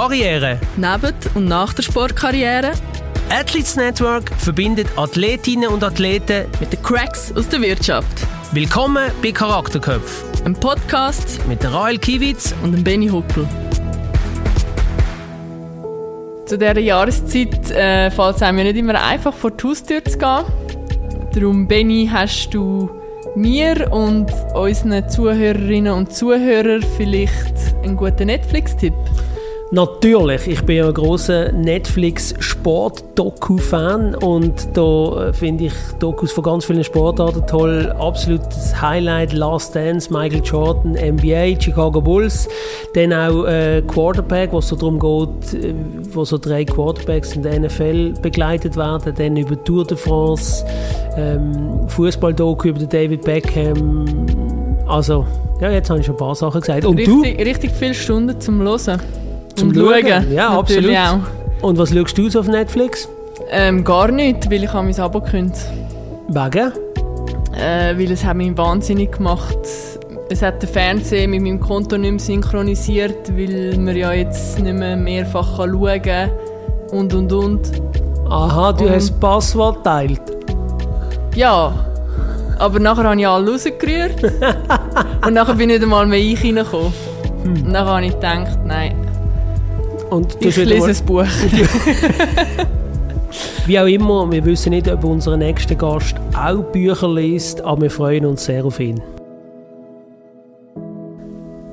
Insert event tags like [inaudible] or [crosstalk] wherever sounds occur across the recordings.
Karriere. Neben und nach der Sportkarriere. Athletes Network verbindet Athletinnen und Athleten mit den Cracks aus der Wirtschaft. Willkommen bei Charakterköpf. Ein Podcast mit Rael Kiewitz und dem Benny Huckel. Zu dieser Jahreszeit äh, fällt es einem ja nicht immer einfach, vor die Haustür zu gehen. Darum, Benny, hast du mir und unseren Zuhörerinnen und Zuhörern vielleicht einen guten Netflix-Tipp? Natürlich, ich bin ja ein großer Netflix-Sport-Doku-Fan und da äh, finde ich Dokus von ganz vielen Sportarten toll. Absolutes Highlight, Last Dance, Michael Jordan, NBA, Chicago Bulls. Dann auch äh, Quarterback, wo es so darum geht, äh, wo so drei Quarterbacks in der NFL begleitet werden. Dann über Tour de France, ähm, Fußball-Doku über David Beckham. Also, ja, jetzt habe ich schon ein paar Sachen gesagt. Und richtig, du? Richtig viele Stunden zum Hören. Zum Schauen? Schauen. Ja, absolut. Auch. Und was schaust du auf Netflix? Ähm, gar nicht, weil ich mein Abo gekündigt Wegen? Äh, weil es hat mich wahnsinnig gemacht. Es hat den Fernseher mit meinem Konto nicht mehr synchronisiert, weil man ja jetzt nicht mehr mehrfach schauen kann und und und. Aha, du und, hast das Passwort geteilt. Ja, aber nachher habe ich alle rausgerührt [laughs] und nachher bin ich nicht einmal mehr ich reingekommen. Hm. Und dann habe ich gedacht, nein, und ich lese ein Buch. [laughs] Wie auch immer, wir wissen nicht, ob unser nächster Gast auch Bücher liest, aber wir freuen uns sehr auf ihn.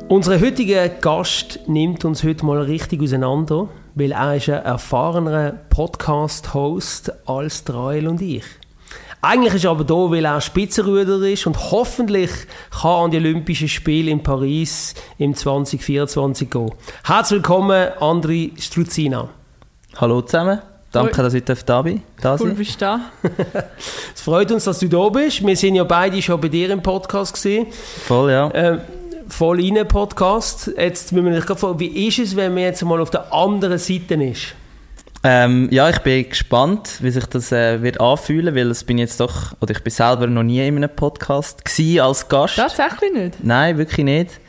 Unser heutiger Gast nimmt uns heute mal richtig auseinander, weil er ist ein erfahrener Podcast-Host als Trail und ich. Eigentlich ist er aber da, weil er Spitzenruder ist und hoffentlich kann an die Olympischen Spiele in Paris im 2024 gehen. Herzlich willkommen, Andri Struzina. Hallo zusammen. Danke, dass ich da bin. Da cool, bist du da. [laughs] es freut uns, dass du da bist. Wir sind ja beide schon bei dir im Podcast gesehen. Voll, ja. Äh, voll in Podcast. Jetzt müssen wir uns fragen, wie ist es, wenn man jetzt mal auf der anderen Seite ist? Ähm, ja, ich bin gespannt, wie sich das äh, wird anfühlen, weil es bin jetzt doch, oder ich bin selber noch nie in einem Podcast gewesen als Gast. Tatsächlich nicht? Nein, wirklich nicht.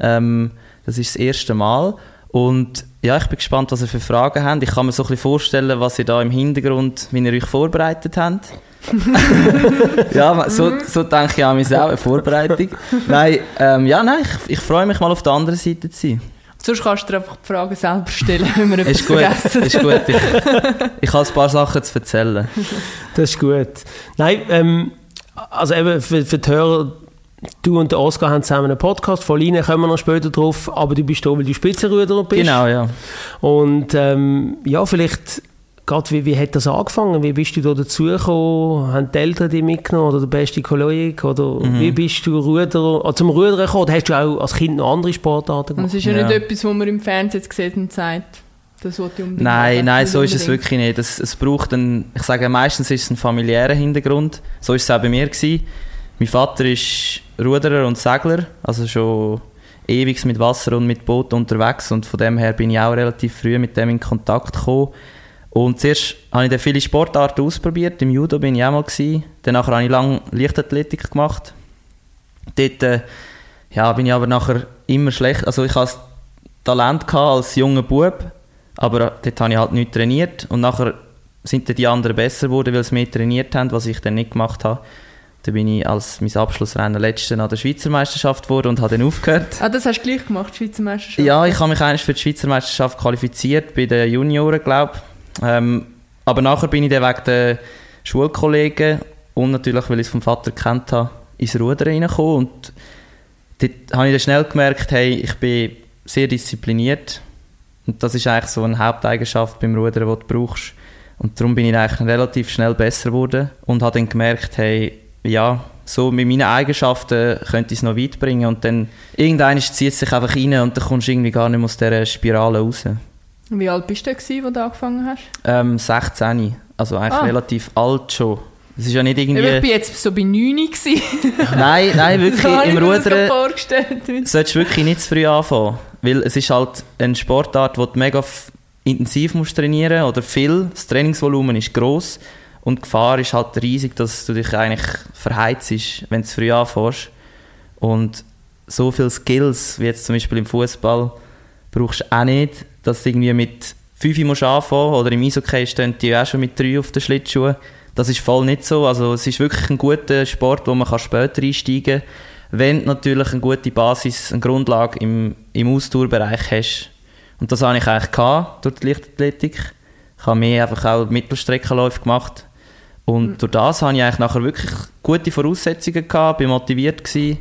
Ähm, das ist das erste Mal. Und ja, ich bin gespannt, was ihr für Fragen habt. Ich kann mir so ein bisschen vorstellen, was ihr da im Hintergrund, wie ihr euch vorbereitet habt. [laughs] ja, so, so denke ich an mich selber, Vorbereitung. Nein, ähm, ja, nein, ich, ich freue mich mal auf der anderen Seite zu sein. Sonst kannst du dir einfach die Fragen selber stellen, [laughs] wenn wir etwas ist gut, vergessen. Ist gut, ich, ich habe ein paar Sachen zu erzählen. Das ist gut. Nein, ähm, also eben für, für die Hörer, du und der Oscar haben zusammen einen Podcast, von Line kommen wir noch später drauf, aber du bist da, weil du Spitzenruder bist. Genau, ja. Und ähm, ja, vielleicht Gerade wie, wie hat das angefangen? Wie bist du da dazugekommen? Haben die Eltern dich mitgenommen oder der beste Kollege? Oder mhm. wie bist du Ruder, also zum Rudern gekommen? Oder hast du auch als Kind noch andere Sportarten gemacht? Das ist ja, ja. nicht etwas, was man im Fernsehen gesehen und sagt. Das nein, nein, so ist es wirklich nicht. Es, es braucht einen, ich sage meistens ist es ein familiärer Hintergrund. So ist es auch bei mir gewesen. Mein Vater ist Ruderer und Segler, also schon ewig mit Wasser und mit Boot unterwegs und von dem her bin ich auch relativ früh mit dem in Kontakt gekommen. Und zuerst habe ich dann viele Sportarten ausprobiert. Im Judo bin ich auch mal. Gewesen. Danach habe ich lange Leichtathletik gemacht. Dort äh, ja, bin ich aber nachher immer schlecht. Also ich hatte Talent als junger Bub, aber dort habe ich halt nicht trainiert. Und nachher sind dann die anderen besser geworden, weil sie mehr trainiert haben, was ich dann nicht gemacht habe. Da bin ich als mein Abschlussrennen letzten an der Schweizer Meisterschaft geworden und habe dann aufgehört. Ah, das hast du gleich gemacht, Schweizer Meisterschaft? Ja, ich habe mich eigentlich für die Schweizer Meisterschaft qualifiziert, bei den Junioren, glaube ich. Ähm, aber nachher bin ich dann wegen der Schulkollegen und natürlich, weil ich es vom Vater kennt habe, ins Rudern reingekommen. Und dort habe ich dann schnell gemerkt, hey, ich bin sehr diszipliniert. Und das ist eigentlich so eine Haupteigenschaft beim Rudern, die du brauchst. Und darum bin ich eigentlich relativ schnell besser geworden und habe dann gemerkt, hey, ja, so mit meinen Eigenschaften könnte ich es noch weit bringen. Und dann irgendwann zieht es sich einfach rein und dann kommst du irgendwie gar nicht aus dieser Spirale raus. Wie alt bist du, als du angefangen hast? Ähm, 16. Also eigentlich ah. relativ alt schon. Das ist ja nicht irgendwie... Ich war jetzt so bei 9 [laughs] Nein, nein, wirklich. [laughs] Im Rudern solltest du wirklich nicht zu früh anfangen. Weil es ist halt eine Sportart, wo du mega intensiv musst trainieren oder viel. Das Trainingsvolumen ist gross und die Gefahr ist halt riesig, dass du dich eigentlich verheizt, wenn du zu früh anfängst. Und so viele Skills, wie jetzt zum Beispiel im Fußball, brauchst du auch nicht dass du irgendwie mit 5 musst anfangen oder im Eishockey stehen die auch schon mit 3 auf den Schlittschuhen. Das ist voll nicht so. Also es ist wirklich ein guter Sport, wo man kann später einsteigen kann, wenn du natürlich eine gute Basis, eine Grundlage im, im Ausdauerbereich hast. Und das hatte ich eigentlich gehabt, durch die Leichtathletik. Ich habe mehr einfach auch Mittelstreckenläufe gemacht. Und mhm. durch das hatte ich eigentlich nachher wirklich gute Voraussetzungen gehabt, bin motiviert gewesen.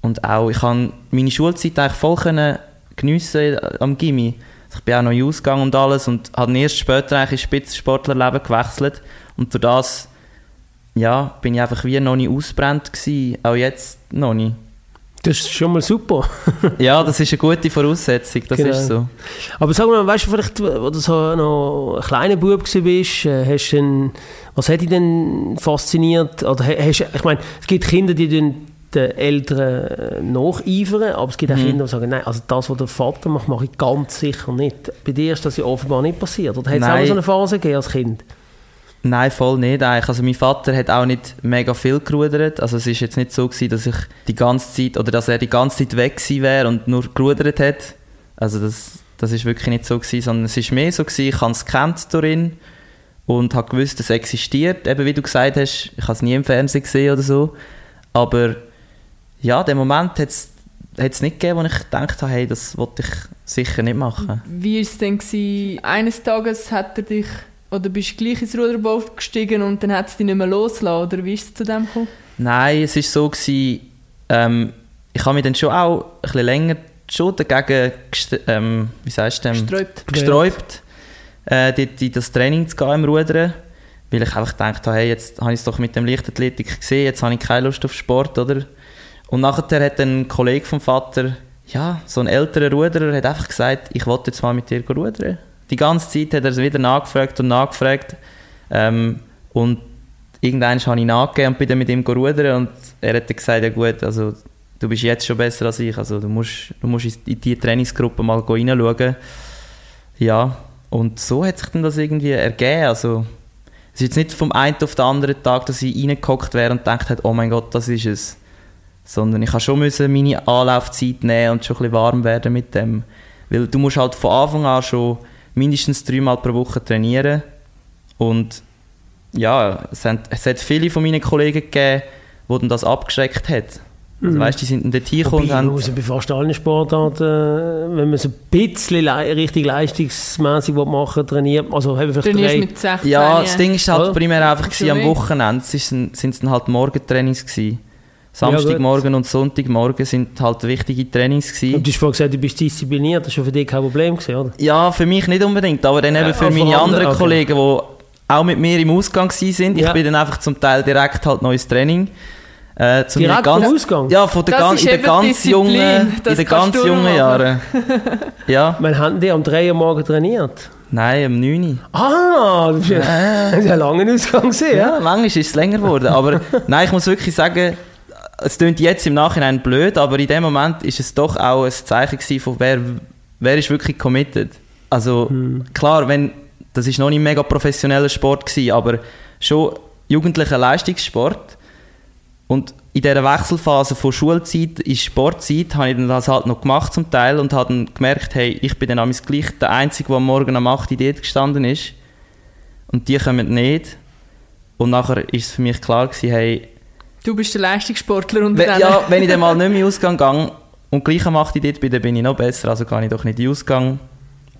Und auch, ich konnte meine Schulzeit eigentlich voll können geniessen am Gimmi. Ich bin auch noch in Ausgang und alles und habe erst später eigentlich ins Spitzensportlerleben gewechselt. Und durch das ja, bin ich einfach wie noch nicht ausbrennt gewesen, auch jetzt noch nicht. Das ist schon mal super. [laughs] ja, das ist eine gute Voraussetzung, das genau. ist so. Aber sag mal, weißt du vielleicht, wo du so noch ein kleiner Bub bist, äh, hast denn, was hat dich denn fasziniert? Oder hast, ich meine, es gibt Kinder, die den Eltern äh, nacheifern, aber es gibt auch mhm. Kinder, die sagen, nein, also das, was der Vater macht, mache ich ganz sicher nicht. Bei dir ist das ja offenbar nicht passiert. Oder hat es auch so eine Phase gegeben als Kind? Nein, voll nicht eigentlich. Also mein Vater hat auch nicht mega viel gerudert. Also es ist jetzt nicht so gewesen, dass ich die ganze Zeit oder dass er die ganze Zeit weg gewesen wäre und nur gerudert hat. Also das, das ist wirklich nicht so gewesen, sondern es ist mehr so gewesen, ich habe es kennt darin und habe gewusst, dass es existiert. Eben wie du gesagt hast, ich habe es nie im Fernsehen gesehen oder so. Aber ja, den Moment hat es nicht gegeben, wo ich gedacht habe, hey, das wollte ich sicher nicht machen. Wie war es denn? Gewesen? Eines Tages hat er dich oder bist du gleich ins Ruderboot gestiegen und dann hat es dich nicht mehr losgelassen? Oder wie ist es zu dem gekommen? Nein, es war so, gewesen, ähm, ich habe mich dann schon auch ein bisschen länger schon dagegen ähm, wie sagst du, gesträubt, gesträubt äh, dort in das Training zu gehen im Rudern. Weil ich einfach gedacht habe, hey, jetzt habe ich es doch mit dem Leichtathletik gesehen, jetzt habe ich keine Lust auf Sport, oder? Und nachher hat ein Kollege vom Vater, ja, so ein älterer Ruderer, hat einfach gesagt, ich wollte jetzt mal mit dir rudern die ganze Zeit hat er es wieder nachgefragt und nachgefragt. Ähm, und irgendwann habe ich nachgegeben und bin dann mit ihm rudern und er hat dann gesagt, ja gut, also du bist jetzt schon besser als ich, also du musst, du musst in diese Trainingsgruppe mal reinschauen. Ja, und so hat sich dann das irgendwie ergeben, also es ist jetzt nicht vom einen auf den anderen Tag, dass ich reingehockt wäre und gedacht habe, oh mein Gott, das ist es. Sondern ich habe schon müssen meine Anlaufzeit nehmen und schon ein bisschen warm werden mit dem. Weil du musst halt von Anfang an schon mindestens dreimal pro Woche trainieren. Und ja, es hat, es hat viele von meinen Kollegen gegeben, die dann das abgeschreckt hat. Also, mhm. weißt, die sind dann dort hingekommen und haben... Also bei fast allen Sportarten, wenn man es ein bisschen le richtig leistungsmäßig machen will, trainiert also haben wir vielleicht drei... mit 16 Ja, das Ding ist halt oder? primär einfach am Wochenende, es sind es dann halt Morgentrainings gewesen. Samstagmorgen ja, und Sonntagmorgen sind halt wichtige Trainings gewesen. Und du hast vorhin gesagt, du bist diszipliniert, das war für dich kein Problem gewesen, oder? Ja, für mich nicht unbedingt, aber dann eben für meine anderen okay. Kollegen, die auch mit mir im Ausgang sind. Ich bin dann einfach zum Teil direkt halt neues Training. Äh, zum direkt ganz, vom Ausgang? Ja, von der ganz, in den ganz jungen, in den ganz jungen Jahren. ja. [laughs] Wann haben die am 3 Uhr morgen trainiert? Nein, am 9 Ah, das war ja, ja lange Ausgang. Ja, ja manchmal ist es länger geworden. Aber [laughs] nein, ich muss wirklich sagen, es klingt jetzt im Nachhinein blöd, aber in dem Moment ist es doch auch ein Zeichen von wer, wer ist wirklich committed. Also hm. klar, wenn, das ist noch nicht ein mega professioneller Sport gewesen, aber schon jugendlicher Leistungssport. Und in dieser Wechselphase von Schulzeit in Sportzeit habe ich das halt noch gemacht zum Teil und habe dann gemerkt, hey, ich bin dann gleich der Einzige, der am Morgen um 8 Uhr dort gestanden ist. Und die kommen nicht. Und nachher ist es für mich klar gewesen, hey, Du bist der Leistungssportler unter wenn, Ja, wenn ich dann mal [laughs] nicht mehr in Ausgang gehe und gleich am 8 dort bin, dann bin ich noch besser, also kann ich doch nicht in Ausgang.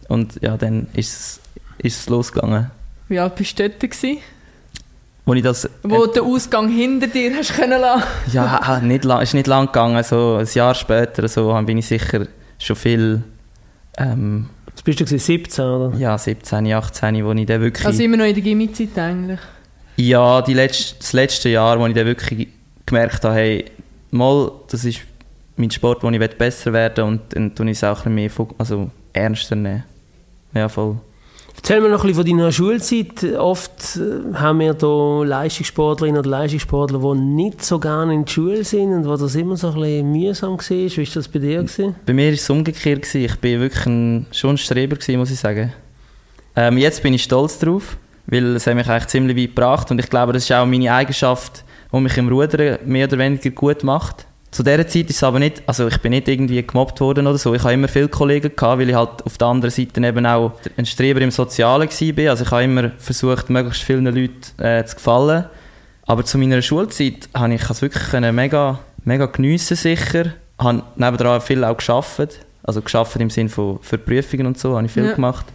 Und ja, dann ist es losgegangen. Wie alt bist du dort? Gewesen? Wo ich das... Wo äh, den Ausgang hinter dir hast können lassen? [laughs] Ja, nicht lang, ist nicht lang gegangen, so ein Jahr später so, bin ich sicher schon viel... Ähm, Was bist du 17, oder? Ja, 17, 18, wo ich dann wirklich... Also immer noch in der Gimmi-Zeit eigentlich? Ja, die letzte, das letzte Jahr, wo ich dann wirklich gemerkt habe, hey, mal, das ist mein Sport, wo ich besser werden will und dann tue ich es auch ein mehr also ernster nehmen. Ja, voll. Erzähl mir noch ein bisschen von deiner Schulzeit. Oft äh, haben wir hier Leistungssportlerinnen oder Leistungssportler, die nicht so gerne in der Schule sind und wo das immer so ein bisschen mühsam war. Wie war das bei dir? Gewesen? Bei mir war es umgekehrt. Ich war wirklich ein, schon ein Streber, gewesen, muss ich sagen. Ähm, jetzt bin ich stolz drauf weil es hat mich eigentlich ziemlich weit gebracht und ich glaube, das ist auch meine Eigenschaft, die mich im Rudern mehr oder weniger gut macht. zu dieser Zeit ist es aber nicht, also ich bin nicht irgendwie gemobbt worden oder so. Ich habe immer viele Kollegen gehabt, weil ich halt auf der anderen Seite eben auch ein Streber im Sozialen war. Also ich habe immer versucht, möglichst vielen Leuten äh, zu gefallen. Aber zu meiner Schulzeit habe ich es wirklich mega, mega geniessen sicher. Ich habe nebenan viel auch geschafft. Also geschafft im Sinne von für Prüfungen und so, habe ich viel ja. gemacht.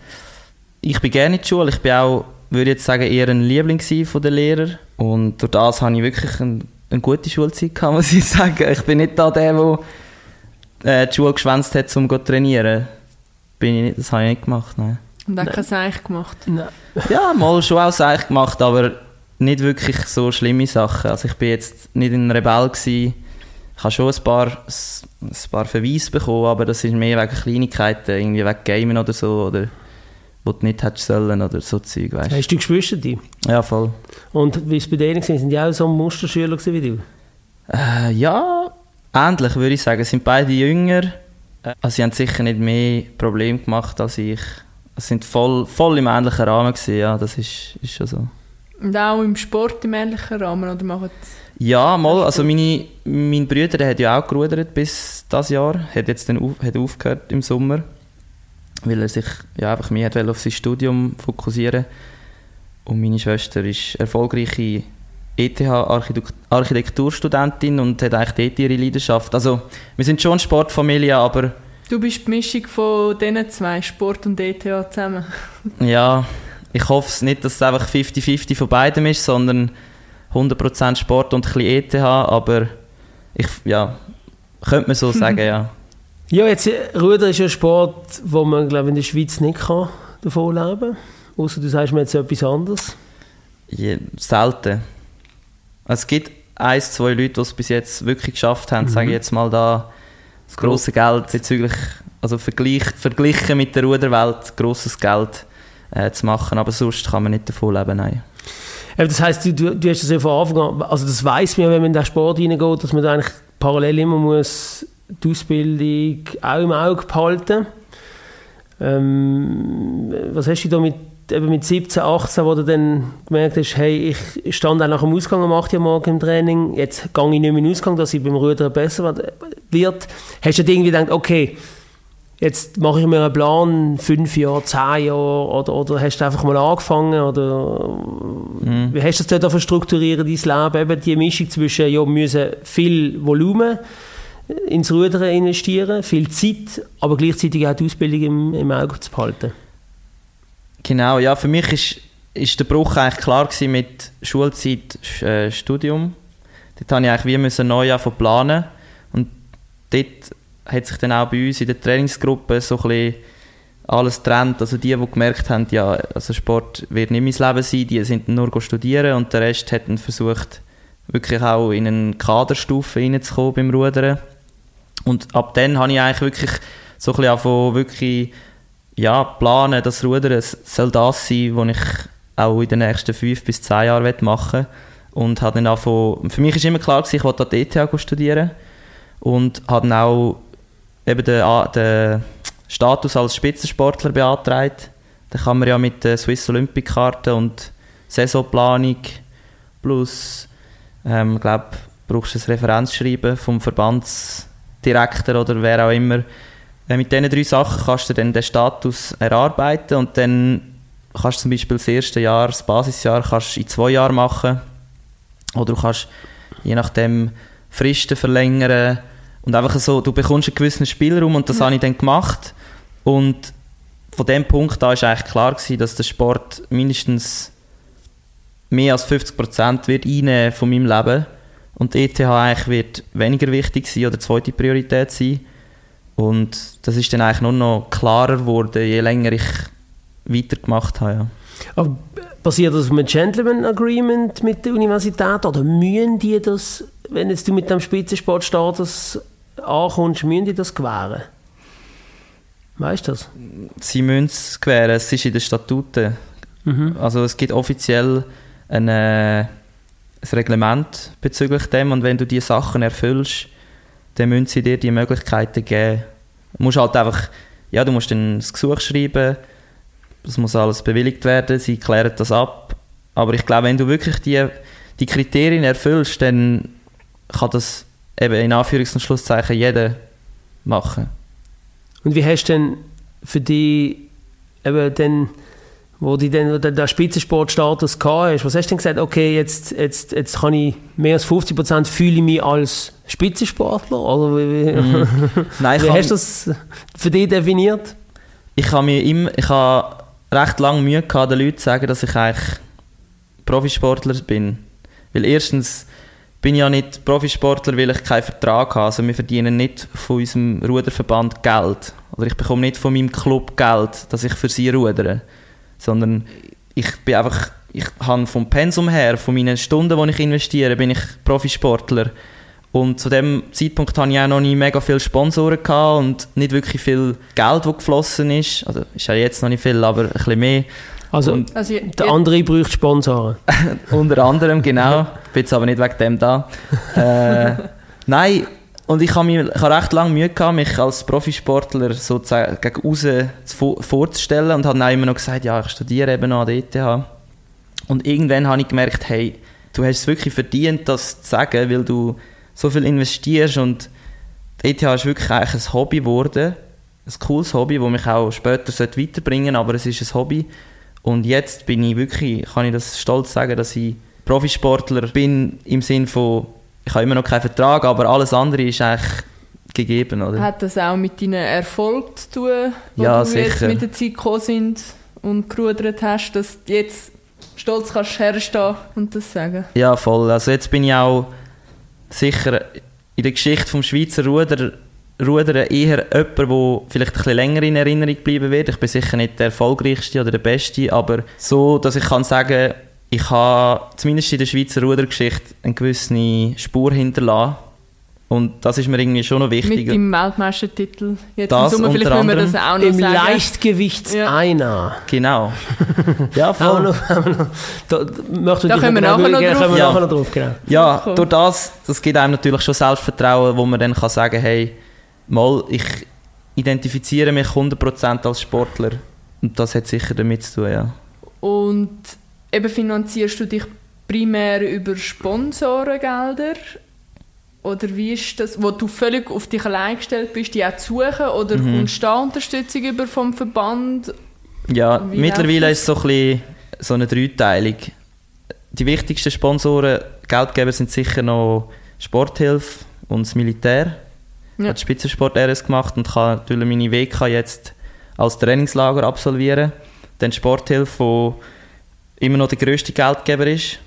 Ich bin gerne in der Schule. Ich bin auch, würde ich jetzt sagen, eher ein Liebling von den Lehrern. Und durch das habe ich wirklich einen eine gute Schulzeit gehabt, [laughs] muss ich sagen. Ich bin nicht da der, der äh, die Schule geschwänzt hat, um zu trainieren. Bin ich nicht, das habe ich nicht gemacht, nein. Und auch kein Seich gemacht? Nein. Ja, mal schon auch Seich gemacht, aber nicht wirklich so schlimme Sachen. Also ich bin jetzt nicht ein Rebell gewesen. Ich habe schon ein paar, ein paar Verweise bekommen, aber das ist mehr wegen Kleinigkeiten, irgendwie wegen Gamen oder so, oder wo du nicht hättest sollen oder so Zeug, weißt. Hast du Geschwister die? Ja, voll. Und wie es bei denen war, sind die auch so Musterschüler wie du? Äh, ja, ähnlich würde ich sagen. sind beide jünger. Äh, also sie haben sicher nicht mehr Probleme gemacht als ich. Sie sind voll, voll im ähnlichen Rahmen gewesen, ja, das ist, ist schon so. Und auch im Sport im ähnlichen Rahmen, oder machen Ja, mal, also meine, mein Bruder der hat ja auch gerudert bis das Jahr, hat jetzt dann auf, hat aufgehört im Sommer weil er sich ja, einfach mehr auf sein Studium fokussieren Und meine Schwester ist erfolgreiche ETH-Architekturstudentin und hat eigentlich dort ihre Leidenschaft. Also, wir sind schon Sportfamilie, aber... Du bist die Mischung von diesen zwei, Sport und ETH zusammen. [laughs] ja, ich hoffe nicht, dass es einfach 50-50 von beidem ist, sondern 100% Sport und ein bisschen ETH, aber ich, ja, könnte man so [laughs] sagen, ja. Ja, jetzt, äh, Ruder ist ja ein Sport, wo man, glaube in der Schweiz nicht kann davon leben kann. Außer du sagst mir jetzt etwas anderes. Ja, selten. Es gibt ein, zwei Leute, die es bis jetzt wirklich geschafft haben, mhm. sage ich jetzt mal da, das grosse Geld bezüglich, also vergleich, verglichen mit der Ruderwelt, grosses Geld äh, zu machen, aber sonst kann man nicht davon leben, nein. das heisst, du, du, du hast das ja von Anfang an, also das weiss man, wenn man in den Sport reingeht, dass man da eigentlich parallel immer muss die Ausbildung auch im Auge behalten. Ähm, was hast du da mit, eben mit 17, 18, wo du dann gemerkt hast, hey, ich stand auch nach dem Ausgang um 8 Uhr morgen im Training, jetzt gehe ich nicht mehr in den Ausgang, dass ich beim Rudern besser wird. Hast du irgendwie gedacht, okay, jetzt mache ich mir einen Plan, fünf Jahre, zehn Jahre, oder, oder hast du einfach mal angefangen, oder mhm. wie hast du das dort strukturieren, dein Leben, eben die Mischung zwischen, ja, müssen viel Volumen ins Rudern investieren, viel Zeit, aber gleichzeitig auch die Ausbildung im, im Auge zu behalten. Genau, ja, für mich ist, ist der Bruch eigentlich klar mit Schulzeit, äh, Studium. Dort habe ich eigentlich wie neu planen und dort hat sich dann auch bei uns in der Trainingsgruppe so ein bisschen alles trennt. Also die, die gemerkt haben, ja, also Sport wird nicht mein Leben sein, die sind nur studieren und der Rest hat dann versucht, wirklich auch in eine Kaderstufe reinzukommen beim Rudern. Und ab dann habe ich eigentlich wirklich so ein bisschen von wirklich ja, planen, das Rudern soll das sein, was ich auch in den nächsten fünf bis zehn Jahren machen will. Und habe dann auch von, für mich war immer klar, gewesen, ich wollte an der ETH studieren und habe dann auch eben den, den Status als Spitzensportler beantragt. Da kann man ja mit der Swiss Olympic Karte und Saisonplanung plus, ähm, ich glaube, brauchst du ein Referenzschreiben vom Verbands Direktor oder wer auch immer. Äh, mit diesen drei Sachen kannst du dann den Status erarbeiten und dann kannst du zum Beispiel das erste Jahr, das Basisjahr, kannst in zwei Jahren machen oder du kannst je nachdem Fristen verlängern und einfach so, du bekommst einen gewissen Spielraum und das mhm. habe ich dann gemacht und von dem Punkt an war eigentlich klar gewesen, dass der Sport mindestens mehr als 50 Prozent wird einnehmen von meinem Leben und die ETH eigentlich wird weniger wichtig sein oder zweite Priorität sein. Und das ist dann eigentlich nur noch klarer geworden, je länger ich weitergemacht habe. Ja. Aber basiert das auf einem Gentleman Agreement mit der Universität oder mühen die das, wenn jetzt du mit dem Spitzensportstatus ankommst, mühen die das gewähren? Weißt du das? Sie müssen es gewähren, es ist in den Statuten. Mhm. Also es gibt offiziell eine ein Reglement bezüglich dem und wenn du diese Sachen erfüllst, dann müssen sie dir die Möglichkeiten geben. Du musst halt einfach, ja, du musst dann das Gesuch schreiben, das muss alles bewilligt werden, sie klären das ab. Aber ich glaube, wenn du wirklich die, die Kriterien erfüllst, dann kann das eben in Anführungs- und Schlusszeichen jeder machen. Und wie hast du denn für dich eben dann, wo du dann den, den Spitzensportstatus gehabt hast, was hast du denn gesagt, okay, jetzt, jetzt, jetzt kann ich mehr als 50 Prozent fühle ich mich als Spitzensportler? Oder wie, Mm. [laughs] Nein, wie hast du das für dich definiert? ich habe mir immer, ich habe recht lange Mühe gehabt, den Leuten zu sagen, dass ich eigentlich Profisportler bin. Weil erstens bin ich ja nicht Profisportler, weil ich keinen Vertrag habe. Also wir verdienen nicht von unserem Ruderverband Geld. Oder ich bekomme nicht von meinem Club Geld, dass ich für sie rudere. Sondern ich bin einfach, ich habe vom Pensum her, von meinen Stunden, die ich investiere, bin ich Profisportler. Und zu dem Zeitpunkt hatte ich auch noch nie mega viele Sponsoren gehabt und nicht wirklich viel Geld, das geflossen ist. Also ist ja jetzt noch nicht viel, aber ein bisschen mehr. Also, Und- Also, der andere braucht Sponsoren. [laughs] Unter anderem, genau. Ich [laughs] bin jetzt aber nicht wegen dem da. Äh, nein, und ich habe recht lange Mühe gehabt, mich als Profisportler sozusagen gegen außen zu vo- vorzustellen und habe dann immer noch gesagt, ja, ich studiere eben noch an der ETH. Und irgendwann habe ich gemerkt, hey, du hast es wirklich verdient, das zu sagen, weil du so viel investierst und die ETH ist wirklich eigentlich ein Hobby geworden. Ein cooles Hobby, das mich auch später weiterbringen sollte, aber es ist ein Hobby. Und jetzt bin ich wirklich, kann ich das stolz sagen, dass ich Profisportler bin im Sinn von, ich habe immer noch keinen Vertrag, aber alles andere ist eigentlich gegeben, oder? Hat das auch mit deinen Erfolgen zu tun, wo Ja, du jetzt sicher. mit der Zeit gekommen sind und gerudert hast, dass du jetzt stolz kannst herstehen und das sagen? Ja, voll. Also jetzt bin ich auch sicher in der Geschichte vom Schweizer Ruder, Rudern eher jemand, der vielleicht ein bisschen länger in Erinnerung bleiben wird. Ich bin sicher nicht der erfolgreichste oder der beste, aber so, dass ich kann sagen, ich habe zumindest in der Schweizer Rudergeschichte eine gewisse Spur hinterlassen. Und das ist mir irgendwie schon noch Mit wichtig. deinem Weltmeistertitel. Jetzt Das im Sommer, vielleicht unter müssen wir das auch noch Im sagen. Leichtgewichts-Einer. Genau. [laughs] Ja, Haben wir voll. noch, haben wir noch, da, da, kommen wir genau nachher noch schauen, drauf. Ja. noch drauf, genau. Ja, durch das, das gibt einem natürlich schon Selbstvertrauen, wo man dann kann sagen hey, mal, ich identifiziere mich 100% als Sportler. Und das hat sicher damit zu tun, ja. Und eben finanzierst du dich primär über Sponsorengelder? Oder wie ist das, wo du völlig auf dich allein gestellt bist, die auch zu suchen? Oder Mhm. kommst du da Unterstützung über vom Verband? Ja, Wie mittlerweile ist es so ein bisschen so eine Dreiteilung. Die wichtigsten Sponsoren, Geldgeber sind sicher noch Sporthilfe und das Militär. Ich Ja. habe die Spitzensport RS gemacht und kann natürlich meine WK jetzt als Trainingslager absolvieren. Dann die Sporthilfe, wo immer noch der grösste Geldgeber ist.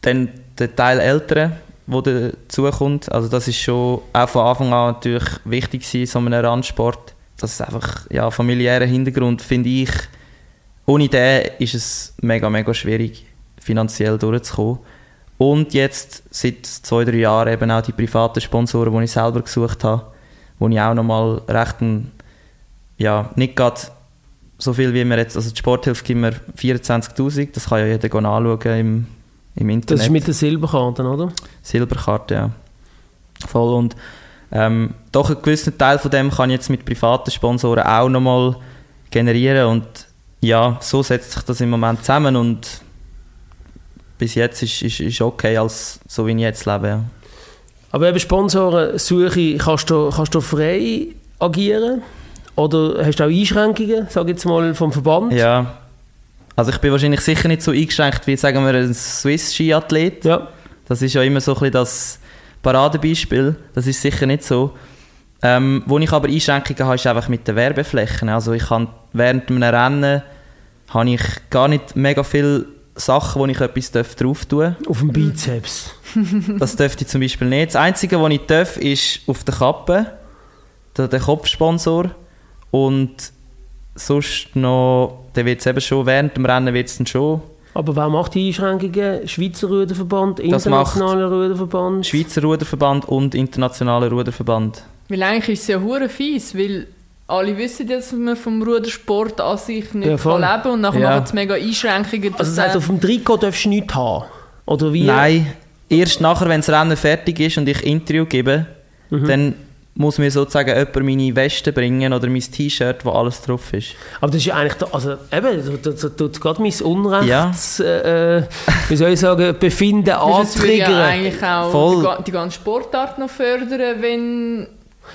Dann der Teil Ältere, wo dazukommt. Also das ist schon auch von Anfang an natürlich wichtig gewesen, so einem Randsport. Das ist einfach, ja, familiärer Hintergrund, finde ich. Ohne den ist es mega, mega schwierig, finanziell durchzukommen. Und jetzt, seit zwei, drei Jahren eben auch die privaten Sponsoren, die ich selber gesucht habe, wo ich auch nochmal recht, ein, ja, nicht gerade so viel wie wir jetzt, also die Sporthilfe gibt mir 24'000, das kann ja jeder anschauen im, im Internet. Das ist mit den Silberkarten, oder? Silberkarte, ja. Voll. Und ähm, doch einen gewissen Teil von dem kann ich jetzt mit privaten Sponsoren auch nochmal generieren. Und ja, so setzt sich das im Moment zusammen. Und bis jetzt ist, ist, ist okay, als so wie ich jetzt lebe. Ja. Aber eben Sponsorensuche, kannst du, kannst du frei agieren? Oder hast du auch Einschränkungen, sag jetzt mal, vom Verband? ja. Also ich bin wahrscheinlich sicher nicht so eingeschränkt wie, sagen wir, ein Swiss-Ski-Athlet. Ja. Das ist ja immer so ein bisschen das Paradebeispiel. Das ist sicher nicht so. Ähm, wo ich aber Einschränkungen habe, ist einfach mit den Werbeflächen. Also ich kann während einem Rennen habe ich gar nicht mega viele Sachen, wo ich etwas darf drauf tun Auf dem Bizeps. [laughs] Das dürfte ich zum Beispiel nicht. Das Einzige, was ich darf, ist auf der Kappe, der Kopfsponsor. Und sonst noch, der wird es eben schon, während dem Rennen wird es dann schon Aber wer macht die Einschränkungen? Schweizer Ruderverband, internationaler Ruderverband? Schweizer Ruderverband und Internationaler Ruderverband. Weil eigentlich ist es ja hure fies, weil alle wissen, dass man vom Rudersport an sich nicht Ja, kann leben und nachher Ja. machen sie mega Einschränkungen. Also das heißt, auf dem Trikot darfst du nichts haben? Oder wie? Nein, erst nachher, wenn das Rennen fertig ist und ich Interview gebe, Mhm. dann muss mir sozusagen jemand meine Weste bringen oder mein T-Shirt, wo alles drauf ist. Aber das ist ja eigentlich, da, also eben, das tut gerade mein Unrechts, ja. äh, wie soll ich sagen, Befinden [laughs] antriggern. ja eigentlich auch Voll. Die, die ganze Sportart noch fördern, wenn...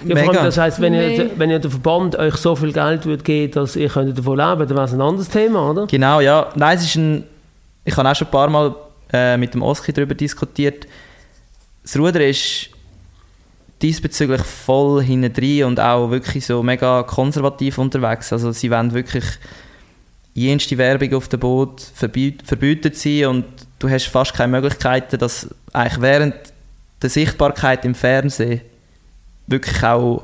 Ja, vor allem, das heisst, wenn, ihr, wenn ihr der Verband euch so viel Geld würde geben dass ihr könnt davon leben dann wäre es ein anderes Thema, oder? Genau, ja. Nein, es ist ein... Ich habe auch schon ein paar Mal äh, mit dem Oski darüber diskutiert. Das Ruder ist diesbezüglich voll hinten und auch wirklich so mega konservativ unterwegs. Also sie wollen wirklich jenste Werbung auf dem Boot verbieten sie und du hast fast keine Möglichkeiten, dass eigentlich während der Sichtbarkeit im Fernsehen wirklich auch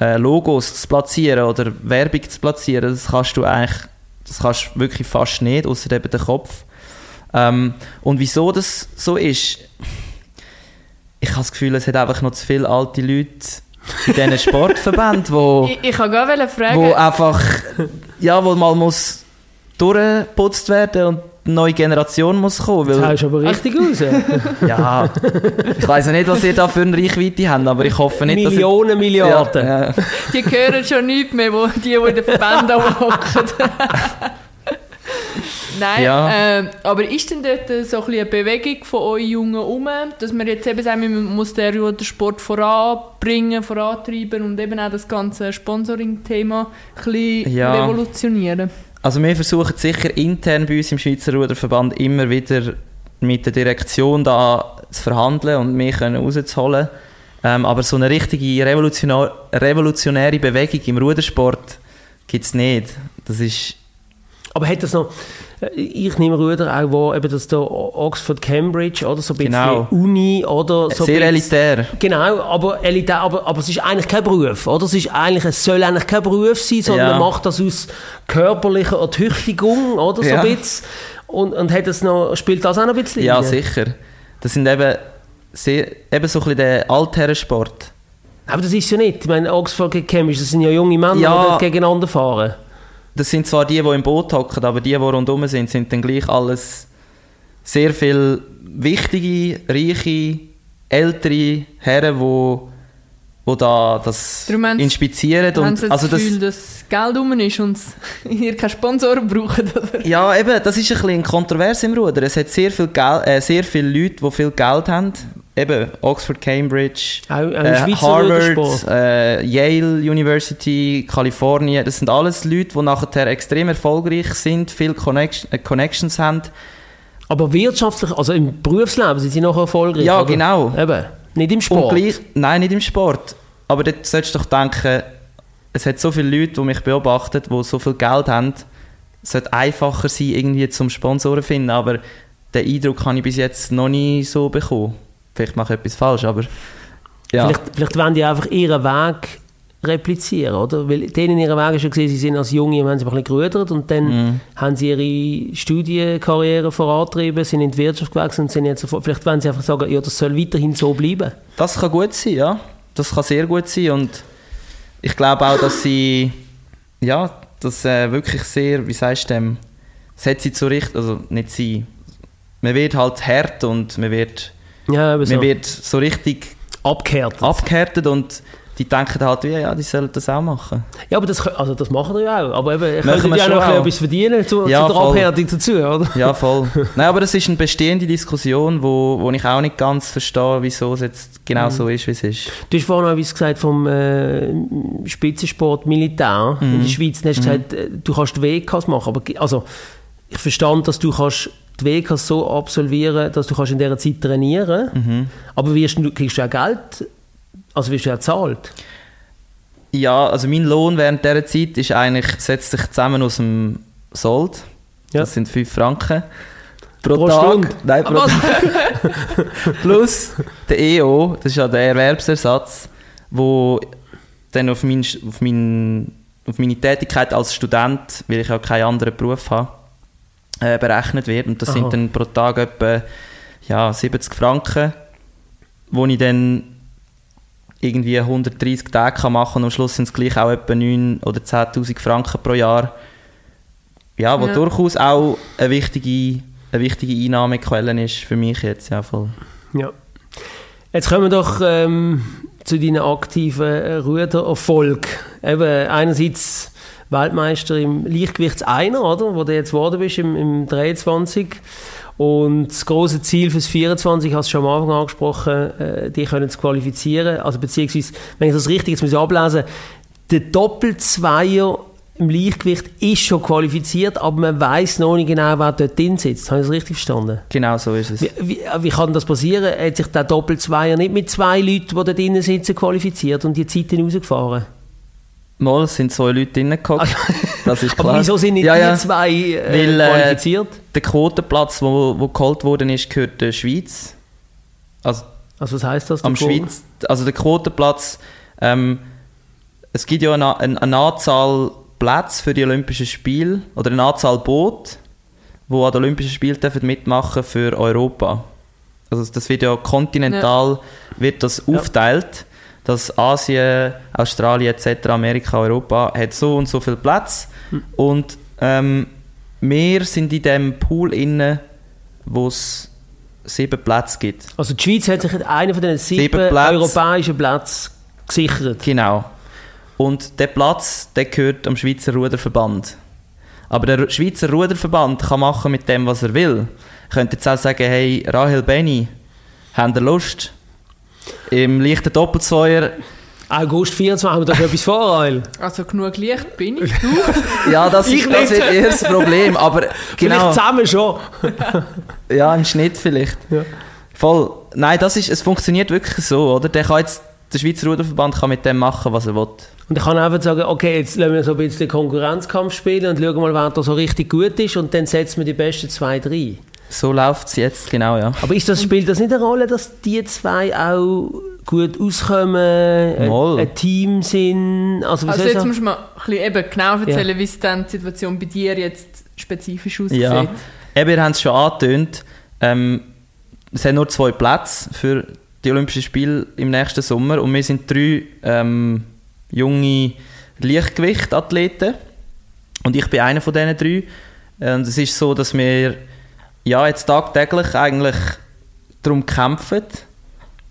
äh, Logos zu platzieren oder Werbung zu platzieren, das kannst du eigentlich, das kannst wirklich fast nicht, außer eben den Kopf. Ähm, und wieso das so ist, ich habe das Gefühl, es hat einfach noch zu viele alte Leute in diesen Sportverbänden, wo, [laughs] ich, ich kann gar fragen. wo einfach, ja, wo mal muss durchgeputzt werden und eine neue Generation muss kommen. Weil, das aber richtig aus. [laughs] ja, ich weiß ja nicht, was ihr da für eine Reichweite habt, aber ich hoffe nicht, Millionen, dass... Milliarden, ja, ja. Die hören schon nicht mehr, wo die, die in den Verbänden [laughs] hocken. Nein, ja. äh, aber ist denn dort so ein eine Bewegung von euch Jungen herum, dass man jetzt eben sagen, man muss den Sport voranbringen, vorantreiben und eben auch das ganze Sponsoring-Thema ein bisschen ja. revolutionieren? Also wir versuchen sicher intern bei uns im Schweizer Ruderverband immer wieder mit der Direktion da zu verhandeln und mehr können rauszuholen. Ähm, aber so eine richtige revolutionäre Bewegung im Rudersport gibt es nicht. Das ist aber hat das noch, äh, ich nehme Ruder auch wo eben das da Oxford Cambridge oder so ein bisschen genau. Uni oder so sehr elitär genau aber elitär aber, aber es ist eigentlich kein Beruf oder es ist eigentlich es soll eigentlich kein Beruf sein sondern ja. man macht das aus körperlicher Ertüchtigung oder so ja. ein bisschen und, und hat das noch spielt das auch noch ein bisschen ja rein? sicher das sind eben sehr, eben so ein bisschen der Altherrensport aber das ist ja nicht ich meine Oxford Cambridge das sind ja junge Männer ja. die gegeneinander fahren das sind zwar die, die im Boot hocken, aber die, die rundherum sind, sind dann gleich alles sehr viel wichtige, reiche, ältere Herren, die wo da das Darum inspizieren. Haben und, das also Gefühl, das, dass Geld rum ist und ihr [laughs] keine Sponsoren brauchen? Oder? Ja, eben, das ist ein bisschen kontrovers im Ruder. Es hat sehr, viel Geld, äh, sehr viele Leute, die viel Geld haben. Eben, Oxford, Cambridge, auch, auch äh, Harvard, äh, Yale University, Kalifornien. Das sind alles Leute, die nachher extrem erfolgreich sind, viele Connection, äh, Connections haben. Aber wirtschaftlich, also im Berufsleben sind sie noch erfolgreich? Ja, oder? genau. Eben. Nicht im Sport? Gleich, nein, nicht im Sport. Aber dort solltest du doch denken, es hat so viele Leute, die mich beobachten, die so viel Geld haben, es sollte einfacher sein, irgendwie zum Sponsoren zu finden, aber den Eindruck habe ich bis jetzt noch nie so bekommen. Vielleicht mache ich etwas falsch, aber ja. Vielleicht, vielleicht wollen die einfach ihren Weg replizieren, oder? Weil denen ihre Wege schon gesehen, sie sind als Junge und haben sie ein bisschen gerudert und dann mm. haben sie ihre Studienkarriere vorantrieben, sind in die Wirtschaft gewachsen und sind jetzt sofort, vielleicht wollen sie einfach sagen, ja, das soll weiterhin so bleiben. Das kann gut sein, ja. Das kann sehr gut sein und ich glaube auch, dass sie, ja, das äh, wirklich sehr, wie sagst du dem, es hat sie zu Recht, also nicht sie, man wird halt hart und man wird, ja, man so. wird so richtig abgehärtet. abgehärtet und die denken halt, wie, ja, die sollen das auch machen. Ja, aber das, also das machen die ja auch. Aber eben, können ja noch auch. etwas verdienen zu, ja, zu der Abhärtung dazu, oder? Ja, voll. [laughs] Nein, aber das ist eine bestehende Diskussion, wo, wo ich auch nicht ganz verstehe, wieso es jetzt genau mhm. so ist, wie es ist. Du hast vorhin etwas gesagt vom äh, Spitzensport Militär mhm. in der Schweiz. Du hast mhm. gesagt, äh, du kannst die WKs machen, aber also, ich verstand, dass du kannst die WKs so absolvieren, dass du kannst in dieser Zeit trainieren mhm. aber wirst du, kriegst du auch Geld also wirst du ja bezahlt? Ja, also mein Lohn während dieser Zeit ist eigentlich, setzt sich zusammen aus dem Sold. Ja. Das sind 5 Franken. Pro, pro Tag. Stunde? Nein, pro Tag. [laughs] Plus der EO, das ist ja der Erwerbsersatz, wo dann auf, mein, auf, mein, auf meine Tätigkeit als Student, weil ich ja keinen anderen Beruf habe, äh, berechnet wird. Und das Aha. sind dann pro Tag etwa ja, 70 Franken, wo ich dann irgendwie 130 Tage kann machen und am Schluss sind es gleich auch etwa 9 oder 10'000 Franken pro Jahr. Ja, was ja. durchaus auch eine wichtige, eine wichtige Einnahmequelle ist für mich jetzt, ja voll. Ja. Jetzt kommen wir doch ähm, zu deinen aktiven äh, Rudererfolg. Eben einerseits Weltmeister im Leichtgewichts einer, oder? Wo du jetzt geworden bist im, im 23. Und das große Ziel fürs 24, hast du schon am Anfang angesprochen, äh, die können zu qualifizieren. Also beziehungsweise, wenn ich das richtig jetzt muss ich ablesen, der Doppelzweier im Leichtgewicht ist schon qualifiziert, aber man weiß noch nicht genau, wer dort drin sitzt. Habe ich das richtig verstanden? Genau so ist es. Wie, wie, wie kann das passieren? Hat sich der Doppelzweier nicht mit zwei Leuten, die dort drin sitzen, qualifiziert und die Zeiten rausgefahren? Mal sind zwei Leute drinnen gehockt. Das ist klar. Aber wieso sind nicht Ja, die ja. zwei äh, Weil, äh, qualifiziert? Der Quotenplatz, wo, wo geholt worden ist, gehört der Schweiz. Also Also was heisst das? am Schweiz, also der Quotenplatz, ähm, es gibt ja eine, eine, eine Anzahl Plätze für die Olympischen Spiele oder eine Anzahl Boote, die an den Olympischen Spielen dürfen mitmachen für Europa. Also das wird ja kontinental wird das aufteilt, dass Asien, Australien etc., Amerika, Europa hat so und so viele Plätze und ähm, wir sind in dem Pool inne, wo es sieben Plätze gibt. Also die Schweiz hat sich einen von den sieben, Sieben Plätze. europäischen Plätzen gesichert. Genau. Und der Platz, der gehört am Schweizer Ruderverband. Aber der Schweizer Ruderverband kann machen mit dem, was er will. Könnte jetzt auch sagen, hey, Rahel Benny, habt ihr Lust? Im leichten Doppelzweier, August 24 haben wir doch etwas vor, Eil. Also genug Licht bin ich. Du? [laughs] ja, das Ich ist, das nicht. ist eher das Problem, aber genau, Vielleicht zusammen schon. ja, im Schnitt vielleicht. Ja. Voll, nein, das ist, es funktioniert wirklich so, oder? Der kann jetzt, der Schweizer Ruderverband kann mit dem machen, was er will. Und ich kann einfach sagen, okay, jetzt lassen wir so ein bisschen Konkurrenzkampf spielen und schauen mal, wer da so richtig gut ist und dann setzen wir die besten zwei rein. So läuft es jetzt, genau, ja. Aber ist das, spielt das nicht eine Rolle, dass die zwei auch gut auskommen, ein, Mal. ein Team sind? Also, Also jetzt musst du bisschen eben genau erzählen, wie es dann die Situation bei dir jetzt spezifisch aussieht. Ja, eben, ihr habt es schon angetönt. Ähm, es haben nur zwei Plätze für die Olympischen Spiele im nächsten Sommer und wir sind drei ähm, junge Leichtgewichtathleten und ich bin einer von diesen drei. Und es ist so, dass wir ja, jetzt tagtäglich eigentlich darum kämpfen,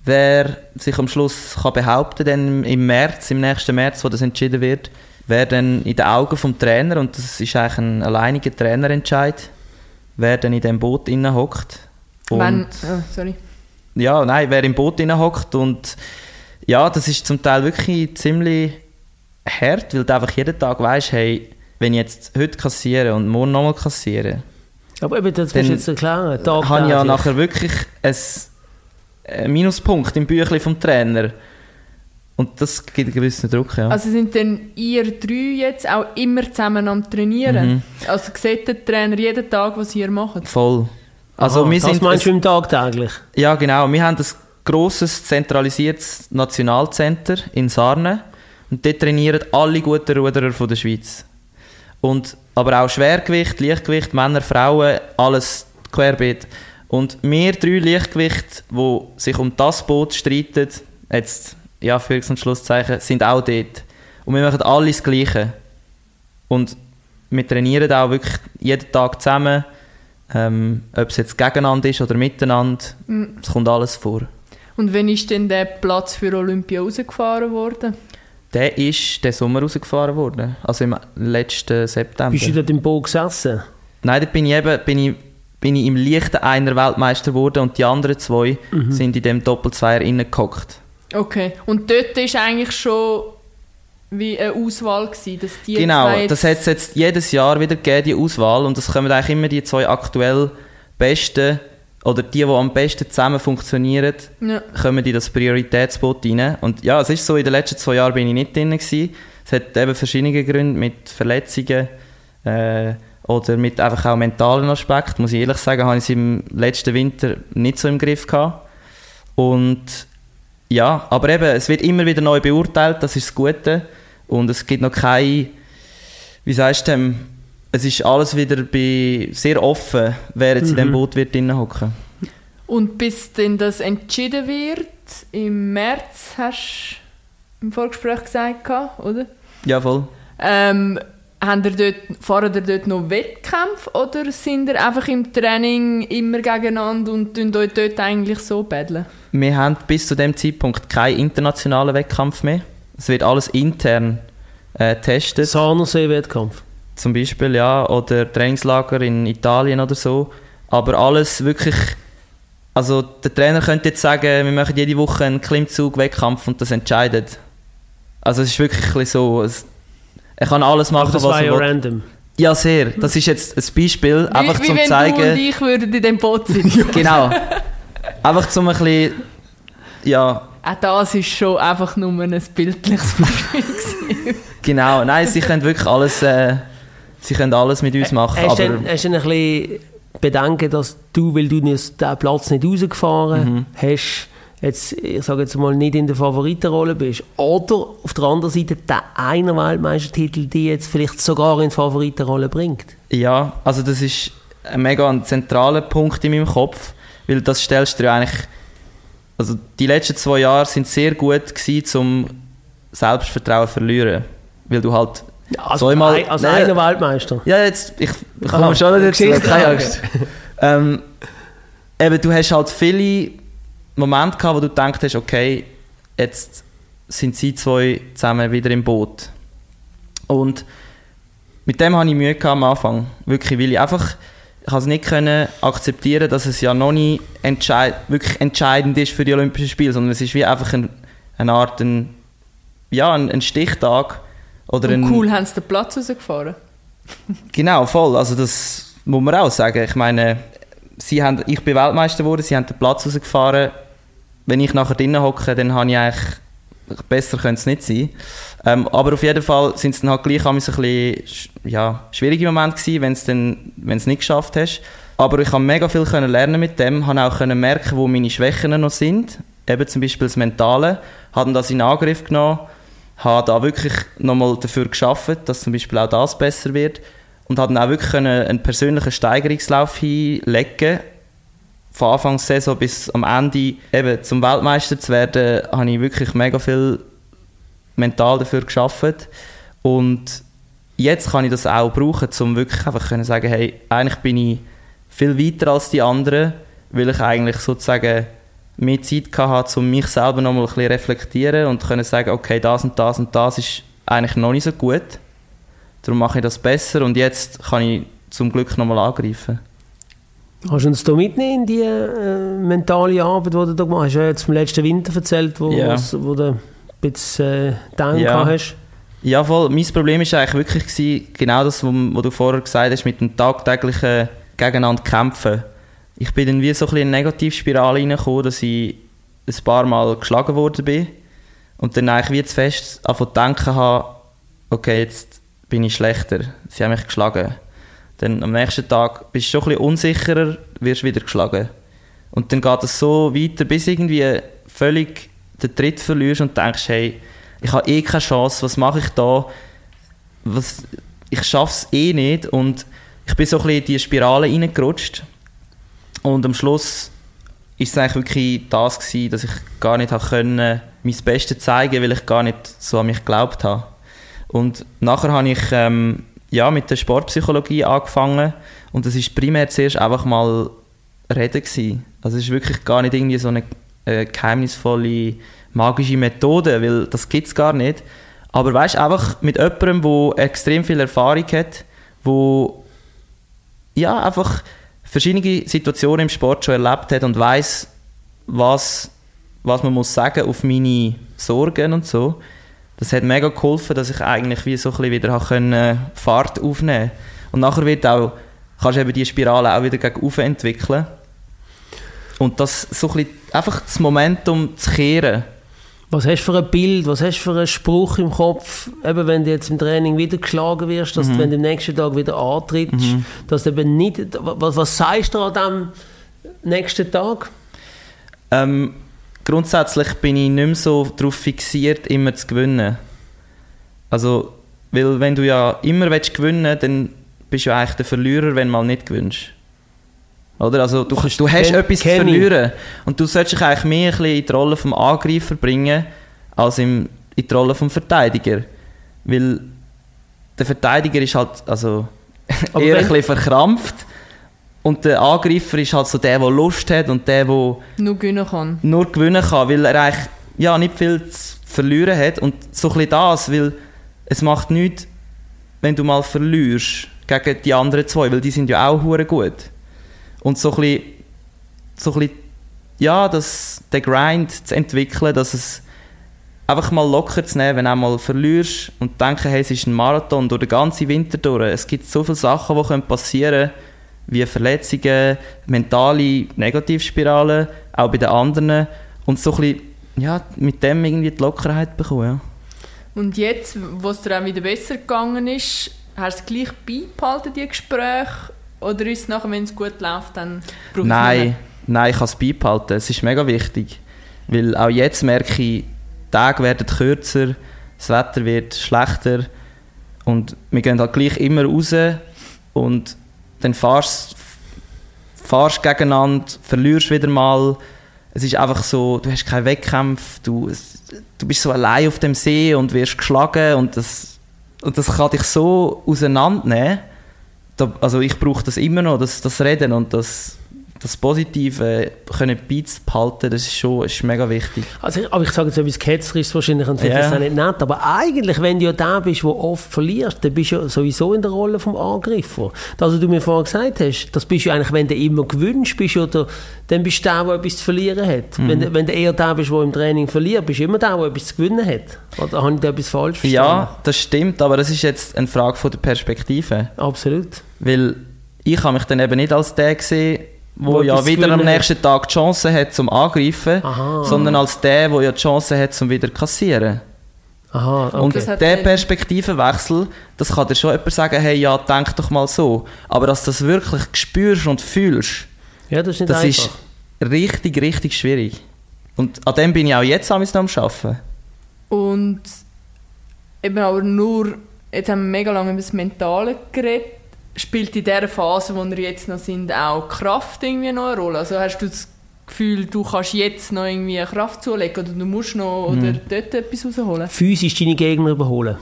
wer sich am Schluss kann behaupten kann, im März, im nächsten März, wo das entschieden wird, wer dann in den Augen vom Trainer, und das ist eigentlich ein alleiniger Trainerentscheid, wer dann in dem Boot hockt. Und Wenn, oh, sorry. ja, nein, wer im Boot hockt und ja, das ist zum Teil wirklich ziemlich hart, weil du einfach jeden Tag weißt, hey, wenn ich jetzt heute kassiere und morgen nochmal kassiere, Aber eben, das du jetzt erklären. habe ich ja nachher wirklich ein, einen Minuspunkt im Büchlein vom Trainer. Und das gibt einen gewissen Druck, ja. Also sind denn ihr drei jetzt auch immer zusammen am Trainieren? Mhm. Also sieht der Trainer jeden Tag, was ihr macht? Voll. Also Aha, wir das sind... meinst du im tagtäglich? ja, genau. Wir haben ein grosses, zentralisiertes Nationalcenter in Sarne. Und dort trainieren alle guten Ruderer von der Schweiz. Und, aber auch Schwergewicht, Leichtgewicht, Männer, Frauen, alles querbeet. Und wir drei Leichtgewicht, die sich um das Boot streiten, jetzt, ja, für und Schlusszeichen, sind auch dort. Und wir machen alle das Gleiche. Und wir trainieren auch wirklich jeden Tag zusammen. Ähm, ob es jetzt gegeneinander ist oder miteinander, Mhm. es kommt alles vor. Und wann ist denn der Platz für Olympia rausgefahren worden? Der ist den Sommer rausgefahren worden, also im letzten September. Bist du dort im Boot gesessen? Nein, dort bin ich eben bin ich, bin ich im leichten Einer Weltmeister geworden und die anderen zwei Mhm. sind in dem Doppelzweier reingehockt. Okay. Und dort ist eigentlich schon wie eine Auswahl gewesen, dass die Genau, zwei jetzt... das hat es jetzt jedes Jahr wieder gegeben, die Auswahl und es kommen eigentlich immer die zwei aktuell besten oder die, die am besten zusammen funktionieren, Ja. kommen in das Prioritätsboot rein. Und ja, es ist so, in den letzten zwei Jahren bin ich nicht drin gewesen. Es hat eben verschiedene Gründe mit Verletzungen äh, oder mit einfach auch mentalen Aspekten. Muss ich ehrlich sagen, habe ich es im letzten Winter nicht so im Griff gehabt. Und ja, aber eben, es wird immer wieder neu beurteilt, das ist das Gute. Und es gibt noch keine, wie sagst du, dem, es ist alles wieder bei, sehr offen, wer jetzt in dem Mhm. Boot wird hocken. Und bis denn das entschieden wird, im März hast du im Vorgespräch gesagt, oder? Ja, voll. Ähm, ihr dort, fahren ihr dort noch Wettkämpfe oder sind ihr einfach im Training immer gegeneinander und tun euch dort eigentlich so betteln? Wir haben bis zu dem Zeitpunkt keinen internationalen Wettkampf mehr. Es wird alles intern äh, getestet. Sahnersee-Wettkampf. Zum Beispiel, ja. Oder Trainingslager in Italien oder so. Aber alles wirklich... Also der Trainer könnte jetzt sagen, wir machen jede Woche einen Klimmzug-Wettkampf und das entscheidet. Also es ist wirklich ein bisschen so... Es, er kann alles machen, Aber das was war er ja will. random. Ja, sehr. Das ist jetzt ein Beispiel, einfach wie, zum wie wenn zeigen... du und ich würden in dem Boot sind. [laughs] Genau. Einfach zum ein bisschen... Ja, Auch das ist schon einfach nur ein bildliches Beispiel. [laughs] genau. Nein, sie können wirklich alles... Äh, sie können alles mit uns machen, Hast du aber... denn, hast du ein bisschen Bedenken, dass du, weil du den Platz nicht rausgefahren Mhm. hast, jetzt, ich sage jetzt mal, nicht in der Favoritenrolle bist? Oder auf der anderen Seite der einer Weltmeistertitel, die jetzt vielleicht sogar in die Favoritenrolle bringt? Ja, also das ist ein mega ein zentraler Punkt in meinem Kopf, weil das stellst du dir eigentlich... Also die letzten zwei Jahre sind sehr gut gewesen, um Selbstvertrauen zu verlieren. Weil du halt... Also, Soll ich mal- als Nein. einer Weltmeister. Ja, jetzt, ich, ich komme schon wieder dazu, Geschichte, keine okay. Angst. ähm, eben, du hast halt viele Momente gehabt, wo du gedacht hast, okay, jetzt sind sie zwei zusammen wieder im Boot. Und mit dem hatte ich Mühe am Anfang. Wirklich, weil ich einfach ich es nicht können akzeptieren, dass es ja noch nicht entscheid wirklich entscheidend ist für die Olympischen Spiele, sondern es ist wie einfach ein, eine Art, ein, ja, ein, ein Stichtag. Oder ein, Und cool haben sie den Platz rausgefahren. [laughs] Genau, voll. Also das muss man auch sagen. Ich meine, sie haben, ich bin Weltmeister geworden, sie haben den Platz rausgefahren. Wenn ich nachher drinnen hocke, dann habe ich eigentlich besser könnte es nicht sein. Ähm, aber auf jeden Fall sind es dann halt gleich ein bisschen sch- ja, schwierige Momente gewesen, wenn es dann, wenn es nicht geschafft hast. Aber ich habe mega viel können lernen mit dem, habe auch können merken, wo meine Schwächen noch sind. Eben zum Beispiel das Mentale. Habe das in Angriff genommen, habe da wirklich nochmal dafür geschafft, dass zum Beispiel auch das besser wird. Und habe dann auch wirklich können einen persönlichen Steigerungslauf hinlegen. Von Anfang Saison bis am Ende. Eben zum Weltmeister zu werden, habe ich wirklich mega viel mental dafür geschafft. Und jetzt kann ich das auch brauchen, um wirklich einfach können sagen, hey, eigentlich bin ich viel weiter als die anderen, weil ich eigentlich sozusagen mehr Zeit hatte, um mich selber noch mal ein bisschen reflektieren und können sagen, okay, das und das und das ist eigentlich noch nicht so gut, darum mache ich das besser und jetzt kann ich zum Glück noch mal angreifen. Hast du uns da mitnehmen in die äh, mentale Arbeit, die du da gemacht hast? Du hast ja jetzt vom letzten Winter erzählt, wo, wo's- wo du ein bisschen äh, Down gehabt hast. Ja, voll. Mein Problem war eigentlich wirklich gewesen, genau das, was du vorher gesagt hast, mit dem tagtäglichen Gegeneinander kämpfen. Ich bin dann wie so ein in eine Negativspirale reingekommen, dass ich ein paar Mal geschlagen worden bin und dann eigentlich wie zu fest davon denken habe, okay, jetzt bin ich schlechter. Sie haben mich geschlagen. Dann am nächsten Tag bist du schon ein bisschen unsicherer, wirst wieder geschlagen. Und dann geht es so weiter, bis irgendwie völlig den Tritt verlierst und denkst, hey, ich habe eh keine Chance, was mache ich da? Was, ich schaffe es eh nicht und ich bin so ein bisschen in diese Spirale reingerutscht und am Schluss ist es eigentlich wirklich das gewesen, dass ich gar nicht können, mein Bestes zeigen, weil ich gar nicht so an mich geglaubt habe. Und nachher habe ich ähm, ja, mit der Sportpsychologie angefangen und das ist primär zuerst einfach mal reden gewesen. Also es ist wirklich gar nicht irgendwie so eine äh, geheimnisvolle magische Methode, weil das gibt es gar nicht. Aber weißt einfach mit jemandem, der extrem viel Erfahrung hat, wo ja einfach verschiedene Situationen im Sport schon erlebt hat und weiß, was, was man muss sagen auf meine Sorgen und so. Das hat mega geholfen, dass ich eigentlich wie so ein bisschen wieder können Fahrt aufnehmen Und nachher wird auch, kannst du eben die Spirale auch wieder gegen entwickeln. Und das so ein bisschen, einfach das Momentum zu kehren. Was hast du für ein Bild, was hast du für einen Spruch im Kopf, eben wenn du jetzt im Training wieder geschlagen wirst, dass du, wenn du am nächsten Tag wieder antrittst, dass du eben nicht, was, was sagst du an dem nächsten Tag? Ähm, grundsätzlich bin ich nicht mehr so darauf fixiert, immer zu gewinnen. Also, weil wenn du ja immer willst gewinnen dann bist du ja eigentlich der Verlierer, wenn du mal nicht gewinnst. Oder? Also, du, du hast Ken- etwas zu verlieren. Und du solltest dich eigentlich mehr ein bisschen in die Rolle des Angreifer bringen, als im, in die Rolle des Verteidiger. Weil der Verteidiger ist halt also [laughs] eher ein bisschen verkrampft und der Angreifer ist halt so der, der Lust hat und der, der nur gewinnen kann. Nur gewinnen kann, weil er eigentlich ja, nicht viel zu verlieren hat und so ein bisschen das, weil es macht nichts, wenn du mal verlierst gegen die anderen zwei, weil die sind ja auch hure gut. Und so ein bisschen, so ein bisschen ja, das, den Grind zu entwickeln, dass es einfach mal locker zu nehmen, wenn du mal verlierst und denken, hey, es ist ein Marathon durch den ganzen Winter durch. Es gibt so viele Sachen, die passieren können, wie Verletzungen, mentale Negativspiralen, auch bei den anderen. Und so ein bisschen, ja, mit dem irgendwie die Lockerheit bekommen, ja. Und jetzt, wo es dir auch wieder besser gegangen ist, hast du es gleich beibehalten, die Gespräche? Oder ist es nachher, wenn es gut läuft, dann brauchst Nein, nein, ich kann es beibehalten. Es ist mega wichtig. Weil auch jetzt merke ich, die Tage werden kürzer, das Wetter wird schlechter und wir gehen halt gleich immer raus und dann fahrst du gegeneinander, verlierst wieder mal. Es ist einfach so, du hast keinen Wettkampf, du, du bist so allein auf dem See und wirst geschlagen und das, und das kann dich so auseinandernehmen. Also ich brauche das immer noch, das, das Reden und das das Positive können beizubehalten, das ist schon ist mega wichtig. Also, aber ich sage jetzt etwas Ketzerisches wahrscheinlich und yeah. das auch nicht nett, aber eigentlich, wenn du ja der bist, der oft verlierst, dann bist du ja sowieso in der Rolle vom Angreifer. Das, was du mir vorhin gesagt hast, das bist du eigentlich, wenn du immer gewünscht bist, oder, dann bist du der, der etwas zu verlieren hat. Mhm. Wenn, wenn du eher der bist, der im Training verliert, bist du immer der, der etwas zu gewinnen hat. Oder habe ich da etwas falsch verstanden? Ja, das stimmt, aber das ist jetzt eine Frage von der Perspektive. Absolut. Weil ich habe mich dann eben nicht als der gesehen, wo, wo ja wieder am nächsten hat. Tag die Chance hat zum Angreifen, Aha. sondern als der, der ja die Chance hat zum wieder kassieren. Aha, okay. Und der Perspektivenwechsel, das kann dir schon jemand sagen, hey, ja, denk doch mal so. Aber dass du das wirklich spürst und fühlst, ja, das, ist, das ist, richtig, richtig schwierig. Und an dem bin ich auch jetzt am Arbeiten. Und eben aber nur, jetzt haben wir mega lange über das Mentale geredet, spielt in der Phase, wo wir jetzt noch sind, auch Kraft irgendwie noch eine Rolle? Also hast du das Gefühl, du kannst jetzt noch irgendwie Kraft zulegen oder du musst noch mhm. oder dort etwas rausholen? Physisch deine Gegner überholen?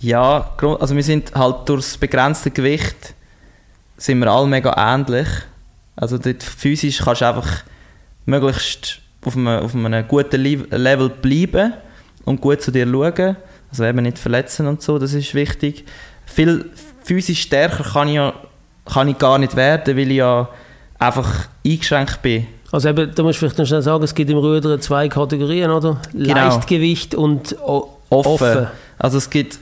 Ja, also wir sind halt durch das begrenzte Gewicht sind wir alle mega ähnlich. Also dort physisch kannst du einfach möglichst auf einem, auf einem guten Level bleiben und gut zu dir schauen. Also eben nicht verletzen und so, das ist wichtig. Viel, physisch stärker kann ich, ja, kann ich gar nicht werden, weil ich ja einfach eingeschränkt bin. Also eben, da musst du vielleicht noch schnell sagen, es gibt im Rudern zwei Kategorien, oder? Genau. Leichtgewicht und offen. offen. Also es gibt,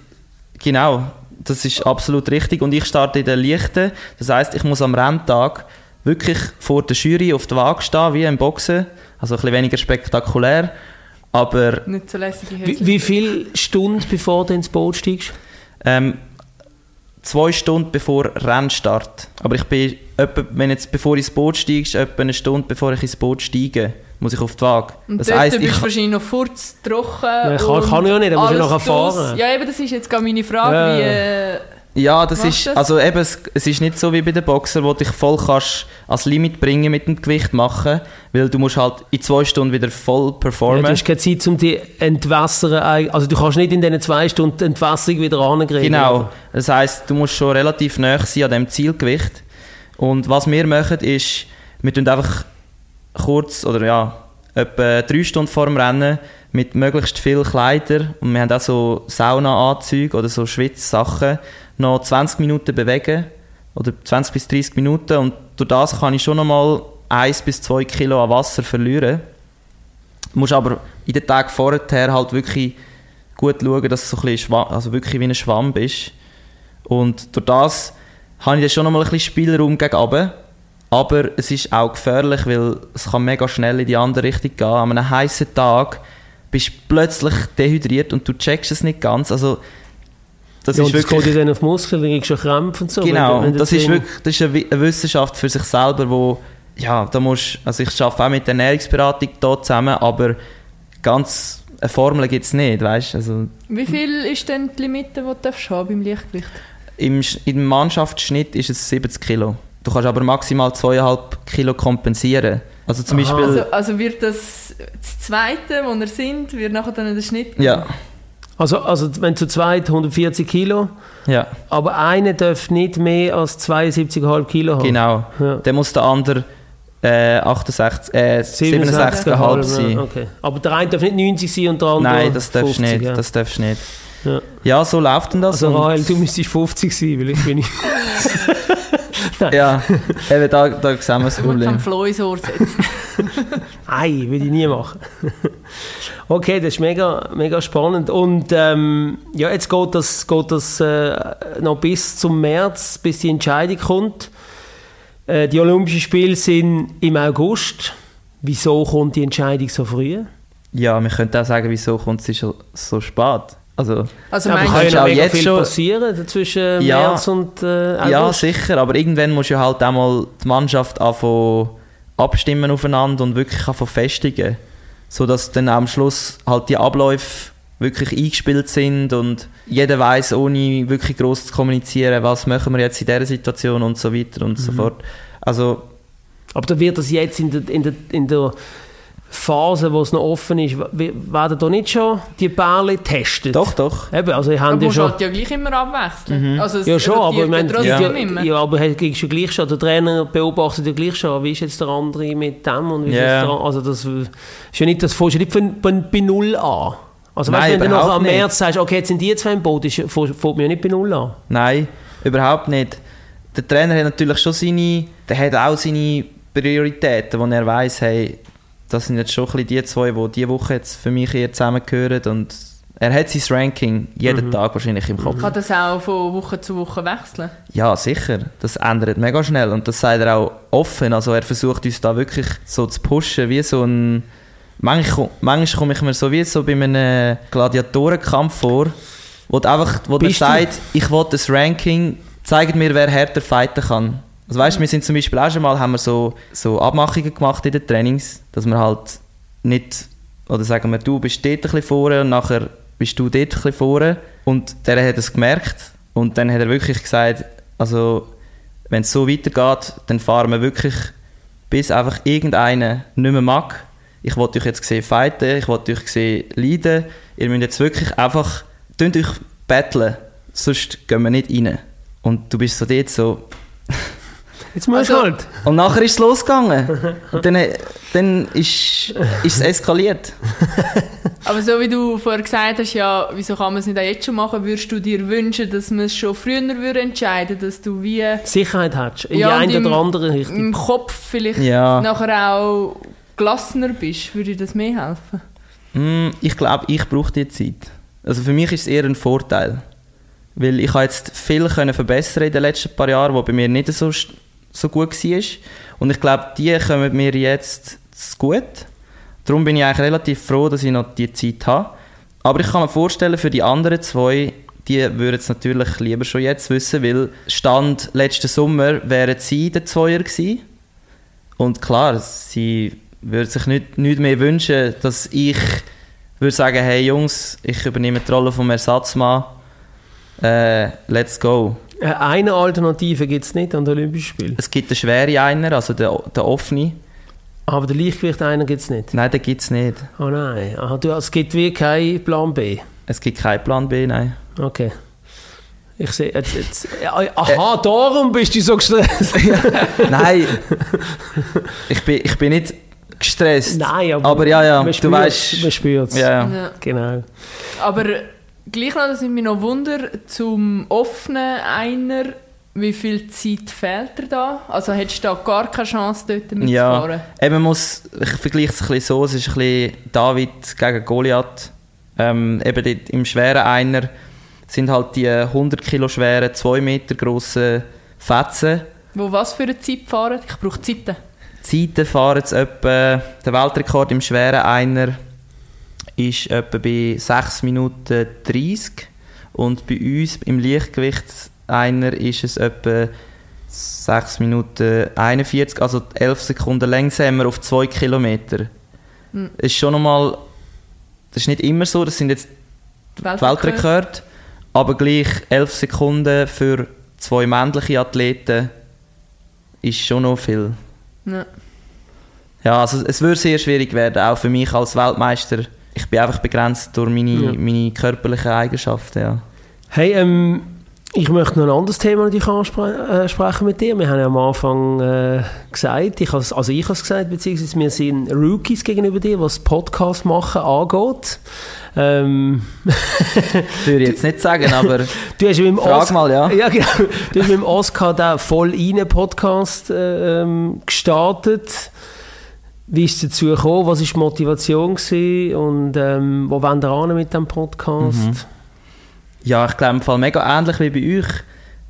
genau, das ist absolut richtig. Und ich starte in der Leichten. Das heißt, ich muss am Renntag wirklich vor der Jury auf der Waage stehen, wie im Boxen. Also ein bisschen weniger spektakulär. Aber Nicht so lässige wie, wie viele Stunden bevor du ins Boot steigst? Ähm, zwei Stunden bevor Rennstart. Aber ich bin, etwa, wenn jetzt bevor ich ins Boot steigst, etwa eine Stunde bevor ich ins Boot steige, muss ich auf die Waage. Und das heisst, bist du wahrscheinlich noch kurz trocken. Ja, kann, kann ich ja nicht, da muss ich noch fahren. Ja, eben, das ist jetzt gerade meine Frage, ja. wie... Äh, ja, das ist, das? also eben, es, es, ist nicht so wie bei den Boxer, wo du dich voll kannst als Limit bringen mit dem Gewicht machen, weil du musst halt in zwei Stunden wieder voll performen. Ja, du hast keine Zeit, um die entwässern, also du kannst nicht in diesen zwei Stunden die Entwässerung wieder ankriegen. Genau, das heisst, du musst schon relativ nah sein an dem Zielgewicht. Und was wir machen ist, wir tun einfach kurz, oder ja, etwa drei Stunden vor dem Rennen mit möglichst viel Kleider und wir haben auch so Sauna-Anzüge oder so Schwitzsachen noch 20 Minuten bewegen oder 20 bis 30 Minuten und durch das kann ich schon noch mal 1 bis 2 Kilo an Wasser verlieren. Du musst aber in den Tagen vorher halt wirklich gut schauen, dass du so ein bisschen also wirklich wie ein Schwamm bist. Und durch das habe ich dann schon noch mal ein bisschen Spielraum gegen. Aber es ist auch gefährlich, weil es kann mega schnell in die andere Richtung gehen. An einem heißen Tag bist du plötzlich dehydriert und du checkst es nicht ganz. Also das ja, ist wirklich, das geht dann auf Muskeln, dann kriegst du Krämpfe und so. Genau, wenn, wenn das, ist wirklich, das ist eine Wissenschaft für sich selber, wo, ja, da musst, also ich arbeite auch mit der Ernährungsberatung hier zusammen, aber ganz eine Formel gibt es nicht, weißt also, Wie viel ist denn die Limite, die du darfst haben beim Leichtgewicht? Im, Im Mannschaftsschnitt ist es 70 Kilo. Du kannst aber maximal 2,5 Kilo kompensieren. Also zum Beispiel... Also, also, wird das, das Zweite, wo wir sind, wird nachher dann der Schnitt... Ja. Also, also wenn zu zweit 140 Kilo, Ja, aber einer darf nicht mehr als 72,5 Kilo haben. genau. Ja. Dann muss der andere äh, 68, äh, 67,5 sein. Ja, okay. Aber der eine darf nicht 90 sein und der andere Nein, das darfst du 50, nicht. Ja. Das darfst du nicht. Ja. Ja, so läuft denn das. Also Rahel, du müsstest 50 sein, weil ich bin nicht... [laughs] ja, eben da, da sehen wir das Du musst Problem. am Floh ins Ohr setzen. Nein, [laughs] würde ich nie machen. Okay, das ist mega, mega spannend. Und ähm, ja, jetzt geht das, geht das äh, noch bis zum März, bis die Entscheidung kommt. Äh, die Olympischen Spiele sind im August. Wieso kommt die Entscheidung so früh? Ja, wir könnten auch sagen, wieso kommt sie schon so spät? Also, Also Aber meinst kann ja auch jetzt viel schon- passieren zwischen Ja. März und äh, August. ja, sicher, aber irgendwann muss ja halt auch mal die Mannschaft anfangen abstimmen aufeinander und wirklich anfangen festigen. Sodass dann am Schluss halt die Abläufe wirklich eingespielt sind und jeder weiß ohne wirklich groß zu kommunizieren, was machen wir jetzt in dieser Situation und so weiter und Mhm. so fort. Also, Aber dann wird das jetzt in der, in der, in der Phase, wo es noch offen ist, werden da nicht schon die Bälle getestet? doch, doch. Eben, also ich aber ja schon... halt ja gleich immer abwechseln. Also es Ja schon, aber ich ja meine, ja, immer. ja, aber er kriegst du gleich schon, der Trainer beobachtet ja gleich schon, wie ist jetzt der andere mit dem und wie ist Ja. jetzt der andere, also das ist ja nicht, das fängst du nicht von, von, bei Null an. Also weißt, Nein, wenn du noch überhaupt am. März sagst, okay, jetzt sind die zwei im Boot, ist- fängst du ja nicht bei Null an. Nein, überhaupt nicht. Der Trainer hat natürlich schon seine, der hat auch seine Prioritäten, wo er weiß, hey, das sind jetzt schon ein bisschen die zwei, die diese Woche jetzt für mich hier zusammengehören und er hat sein Ranking jeden Mhm. Tag wahrscheinlich im Kopf. Kann das auch von Woche zu Woche wechseln? Ja, sicher. Das ändert mega schnell und das sagt er auch offen. Also er versucht uns da wirklich so zu pushen, wie so ein... Manchmal, manchmal komme ich mir so wie so bei einem Gladiatorenkampf vor, wo einfach, wo der sagt, ich will das Ranking, zeigt mir, wer härter fighten kann. Also weißt, wir sind zum Beispiel auch schon mal, haben wir so, so Abmachungen gemacht in den Trainings, dass wir halt nicht, oder sagen wir, du bist dort ein bisschen vorne und nachher bist du dort ein bisschen vorne. Und der hat es gemerkt und dann hat er wirklich gesagt, also wenn es so weitergeht, dann fahren wir wirklich, bis einfach irgendeiner nicht mehr mag. Ich wollte euch jetzt sehen fighten, ich wollte euch sehen leiden. Ihr müsst jetzt wirklich einfach, tönt euch battlen, sonst gehen wir nicht rein. Und du bist so dort so, [laughs] Jetzt musst du Also- halt. und nachher ist es losgegangen. Und dann, dann ist, ist es eskaliert. Aber so wie du vorher gesagt hast, ja, wieso kann man es nicht auch jetzt schon machen, würdest du dir wünschen, dass man es schon früher würde entscheiden dass du wie Sicherheit hast, in Ja, die eine oder im- andere Richtung. im Kopf vielleicht Ja. nachher auch gelassener bist? Würde dir das mehr helfen? Mm, Ich glaube, ich brauche die Zeit. Also für mich ist es eher ein Vorteil. Weil ich habe jetzt viel können verbessern in den letzten paar Jahren, wo bei mir nicht so, so gut war. Und ich glaube, die kommen mir jetzt zu gut. Darum bin ich eigentlich relativ froh, dass ich noch die Zeit habe. Aber ich kann mir vorstellen, für die anderen zwei, die würden es natürlich lieber schon jetzt wissen, weil Stand letzten Sommer wären sie der Zweier gewesen. Und klar, sie würde sich nicht, nicht mehr wünschen, dass ich würde sagen, hey Jungs, ich übernehme die Rolle vom Ersatzmann. Äh, let's go. Äh, Eine Alternative gibt es nicht an den Olympischen Spielen. Es gibt den schwere einer, also den, den offene. Aber der Leichtgewicht einer gibt es nicht. Nein, den gibt es nicht. Oh nein, Aha, du, es gibt wie keinen Plan B. Es gibt keinen Plan B, nein. Okay. Ich sehe jetzt, jetzt. ja, [laughs] Aha, darum bist du so gestresst. [laughs] nein, ich bin, ich bin nicht gestresst. Nein, aber, Aber ja, ja, man du spürt's, weißt- Man spürt es. Ja, ja. Ja. Genau. Aber gleich noch, dass ich mich noch wunder, zum offenen Einer, wie viel Zeit fehlt dir da? Also hättest du da gar keine Chance, dort mitzufahren? Ja, eben muss, ich vergleiche es ein bisschen so, es ist ein bisschen David gegen Goliath. Ähm, eben dort im schweren Einer sind halt die 100 Kilo schweren, 2 Meter grossen Fetzen. Wo was für eine Zeit fahren? Ich brauche Zeiten. Zeiten fahren jetzt etwa, der Weltrekord im schweren Einer ist etwa bei 6 Minuten 30 und bei uns im Leichtgewichtseiner ist es etwa 6 Minuten 41, also 11 Sekunden langsamer auf 2 Kilometer. Mhm. Das ist schon nochmal, das ist nicht immer so, das sind jetzt die Weltrekorde, aber gleich 11 Sekunden für zwei männliche Athleten ist schon noch viel. Ja. Ja, also es würde sehr schwierig werden, auch für mich als Weltmeister. Ich bin einfach begrenzt durch meine, Ja. meine körperlichen Eigenschaften, ja. Hey, ähm, ich möchte noch ein anderes Thema natürlich ansprechen mit dir. Wir haben ja am Anfang äh, gesagt, ich has, also ich habe es gesagt, beziehungsweise wir sind Rookies gegenüber dir, was Podcast machen angeht. Ähm, [laughs] Würde ich jetzt nicht sagen, aber [laughs] du hast mit dem frag Os- mal, ja. [laughs] Ja, genau. Du hast mit dem Oscar da voll rein Podcast äh, ähm, gestartet. Wie ist es dazu gekommen? Was war die Motivation? Gewesen? Und ähm, wo wollen wir an mit diesem Podcast? Mhm. Ja, ich glaube im Fall mega ähnlich wie bei euch.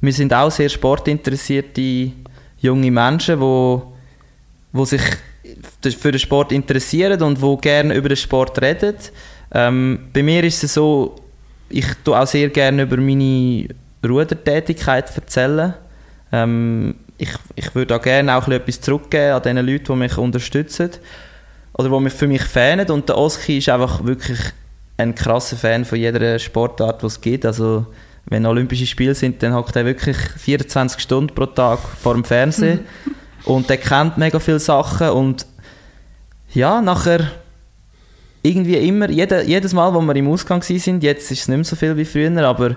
Wir sind auch sehr sportinteressierte junge Menschen, wo, wo sich für den Sport interessieren und wo gerne über den Sport reden. Ähm, bei mir ist es so, ich tue auch sehr gerne über meine Rudertätigkeit erzählen. Ähm, ich, ich würde auch gerne auch etwas zurückgeben an den Leuten, die mich unterstützen oder die mich für mich fanen. Und der Oski ist einfach wirklich ein krasser Fan von jeder Sportart, die es gibt. Also, wenn Olympische Spiele sind, dann hockt er wirklich 24 Stunden pro Tag vor dem Fernsehen. [laughs] und der kennt mega viele Sachen. Und ja, nachher irgendwie immer, jede, jedes Mal, wo wir im Ausgang sind, jetzt ist es nicht mehr so viel wie früher, aber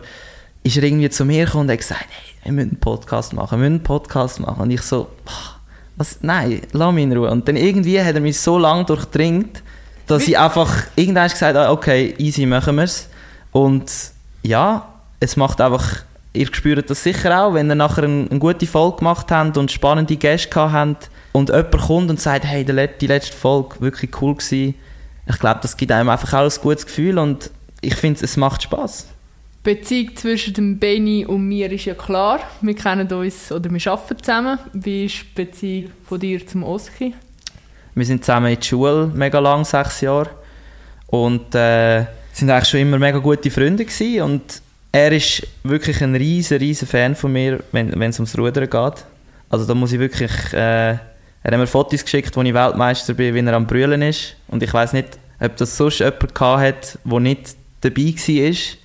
ist er irgendwie zu mir gekommen und hat gesagt, hey, wir müssen einen Podcast machen, wir müssen einen Podcast machen. Und ich so, «Ah, was, nein, lass mich in Ruhe. Und dann irgendwie hat er mich so lange durchdringt, dass ich einfach irgendwann gesagt habe, okay, easy, machen wir es. Und ja, es macht einfach, ihr spürt das sicher auch, wenn ihr nachher eine, eine gute Folge gemacht habt und spannende Gäste gehabt habt und jemand kommt und sagt, hey, die letzte Folge wirklich cool gewesen. Ich glaube, das gibt einem einfach auch ein gutes Gefühl und ich finde, es macht Spaß. Beziehung zwischen dem Benny und mir ist ja klar. Wir kennen uns oder wir arbeiten zusammen. Wie ist die Beziehung von dir zum Oski? Wir sind zusammen in der Schule mega lang, sechs Jahre. Und äh, sind eigentlich schon immer mega gute Freunde gewesen. Und er ist wirklich ein riesen, riesen Fan von mir, wenn es ums Rudern geht. Also da muss ich wirklich... Äh, er hat mir Fotos geschickt, wo ich Weltmeister bin, wie er am Brüllen ist. Und ich weiß nicht, ob das sonst jemand gehabt hat, der nicht dabei war.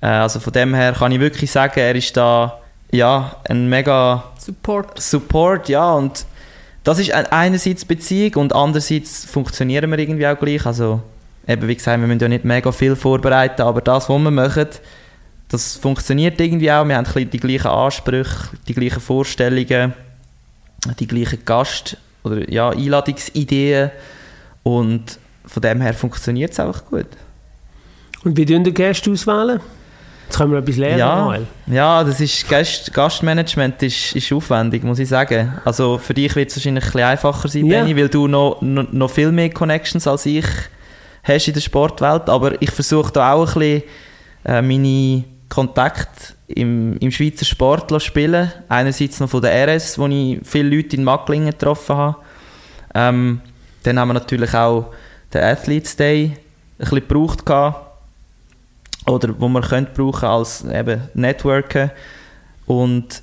Äh, also von dem her kann ich wirklich sagen, er ist da ja, ein mega Support. Support, ja, und das ist ein- einerseits Beziehung und andererseits funktionieren wir irgendwie auch gleich. Also, eben wie gesagt, wir müssen ja nicht mega viel vorbereiten, aber das, was wir machen, das funktioniert irgendwie auch. Wir haben die gleichen Ansprüche, die gleichen Vorstellungen, die gleichen Gast- oder ja, Einladungsideen und von dem her funktioniert es einfach gut. Und wie tun die Gäste auswählen? Jetzt können wir etwas lernen, Ja, Noel. ja das ist Gast, Gastmanagement ist, ist aufwendig, muss ich sagen. Also für dich wird es wahrscheinlich ein bisschen einfacher sein, Ja. Benni, weil du noch, noch, noch viel mehr Connections als ich hast in der Sportwelt. Aber ich versuche da auch ein bisschen äh, meine Kontakte im, im Schweizer Sport zu spielen. Einerseits noch von der RS, wo ich viele Leute in Macklingen getroffen habe. Ähm, dann haben wir natürlich auch den Athletes Day ein bisschen gebraucht gehabt oder wo man könnte brauchen als eben Networken. Und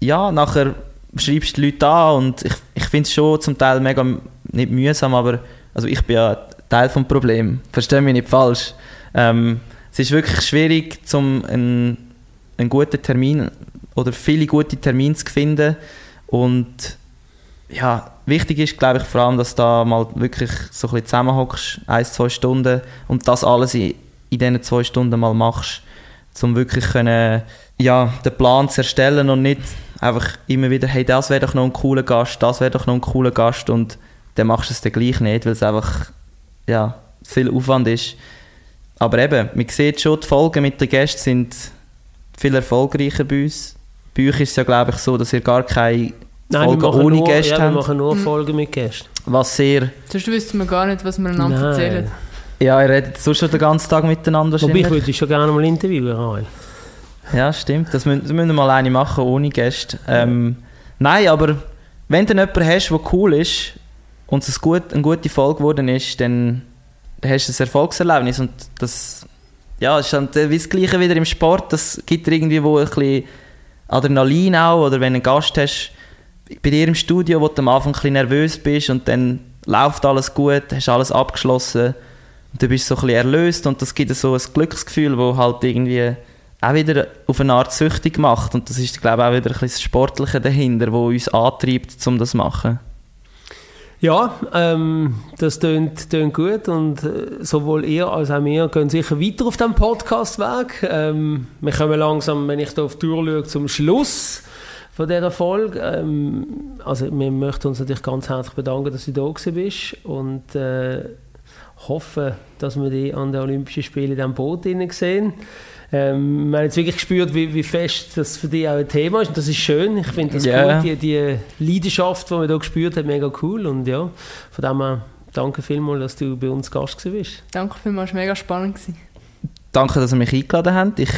ja, nachher schreibst du die Leute an und ich, ich finde es schon zum Teil mega, nicht mühsam, aber also ich bin ja Teil vom Problem, verstehe mich nicht falsch. Ähm, es ist wirklich schwierig, zum einen, einen guten Termin oder viele gute Termine zu finden. Und ja, wichtig ist, glaube ich, vor allem, dass du da mal wirklich so ein bisschen zusammenhockst, ein, zwei Stunden und das alles in, in diesen zwei Stunden mal machst, um wirklich können, ja, den Plan zu erstellen und nicht einfach immer wieder, hey, das wäre doch noch ein cooler Gast, das wäre doch noch ein cooler Gast und dann machst du es dann gleich nicht, weil es einfach, ja, viel Aufwand ist. Aber eben, man sieht schon, die Folgen mit den Gästen sind viel erfolgreicher bei uns. Bei euch ist es ja, glaube ich, so, dass ihr gar keine Nein, Folgen wir ohne nur, Gäste ja, wir habt. machen nur Folgen mit Gästen. Was sehr. Sonst wüssten wir gar nicht, was wir einander Nein. erzählen. Ja, ihr redet sonst schon den ganzen Tag miteinander Wobei ich würde dich schon gerne mal interviewen, Rael. Ja, stimmt. Das müssen, das müssen wir mal eine machen, ohne Gäste. Ähm, nein, aber wenn du jemanden hast, der cool ist und es gut, eine gute Folge geworden ist, dann, dann hast du ein Erfolgserlebnis. Und das ja, ist dann wie das Gleiche wieder im Sport. Das gibt dir irgendwie wo ein bisschen Adrenalin auch. Oder wenn du einen Gast hast, bei dir im Studio, wo du am Anfang ein bisschen nervös bist und dann läuft alles gut, hast alles abgeschlossen und du bist so ein bisschen erlöst und das gibt so ein Glücksgefühl, wo halt irgendwie auch wieder auf eine Art süchtig macht und das ist glaube ich auch wieder ein bisschen das Sportliche dahinter, wo uns antreibt, um das zu machen. Ja, ähm, das tönt, tönt gut und äh, sowohl ihr als auch wir gehen sicher weiter auf dem Podcast-Weg. Ähm, wir kommen langsam, wenn ich da auf die Tour schaue, zum Schluss von dieser Folge. Ähm, also wir möchten uns natürlich ganz herzlich bedanken, dass du da bist und äh, hoffen, dass wir dich an den Olympischen Spielen in diesem Boot sehen. Ähm, wir haben jetzt wirklich gespürt, wie, wie fest das für dich auch ein Thema ist. Und das ist schön. Ich finde das yeah. cool, die, die Leidenschaft, die man da gespürt hat, mega cool. Und ja, von dem her danke vielmals, dass du bei uns Gast bist. Danke vielmals, es war mega spannend. Gewesen. Danke, dass ihr mich eingeladen habt. Ich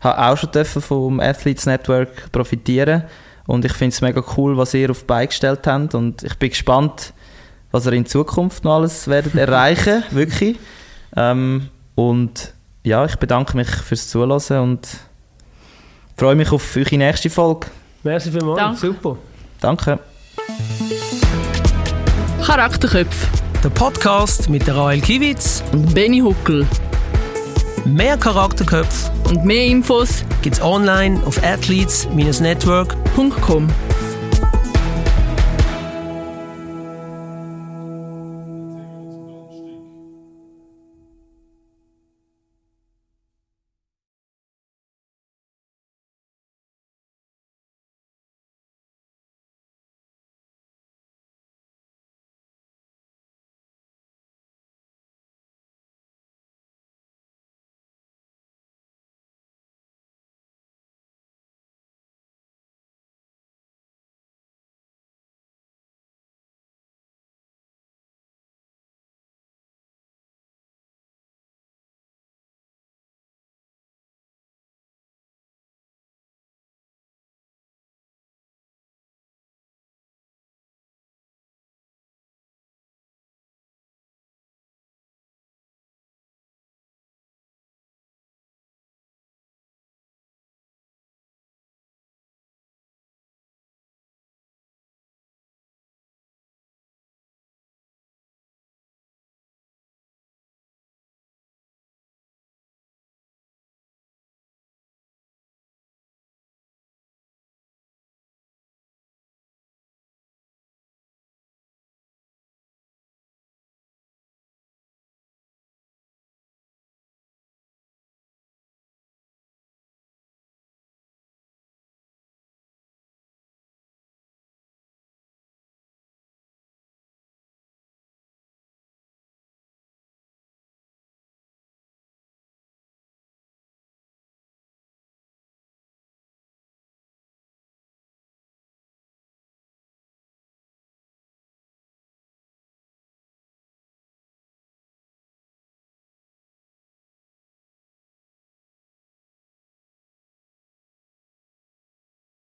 habe auch schon vom Athletes Network profitieren und ich finde es mega cool, was ihr auf die Beine gestellt habt und ich bin gespannt, was ihr in Zukunft noch alles werdet erreichen, [laughs] wirklich. Ähm, und ja, ich bedanke mich fürs Zuhören und freue mich auf eure nächste Folge. Merci vielmals, Danke. super. Danke. Charakterköpfe. Der Podcast mit der Rael Kiewitz und Benny Huckel. Mehr Charakterköpfe und mehr Infos gibt's online auf athletes-network.com.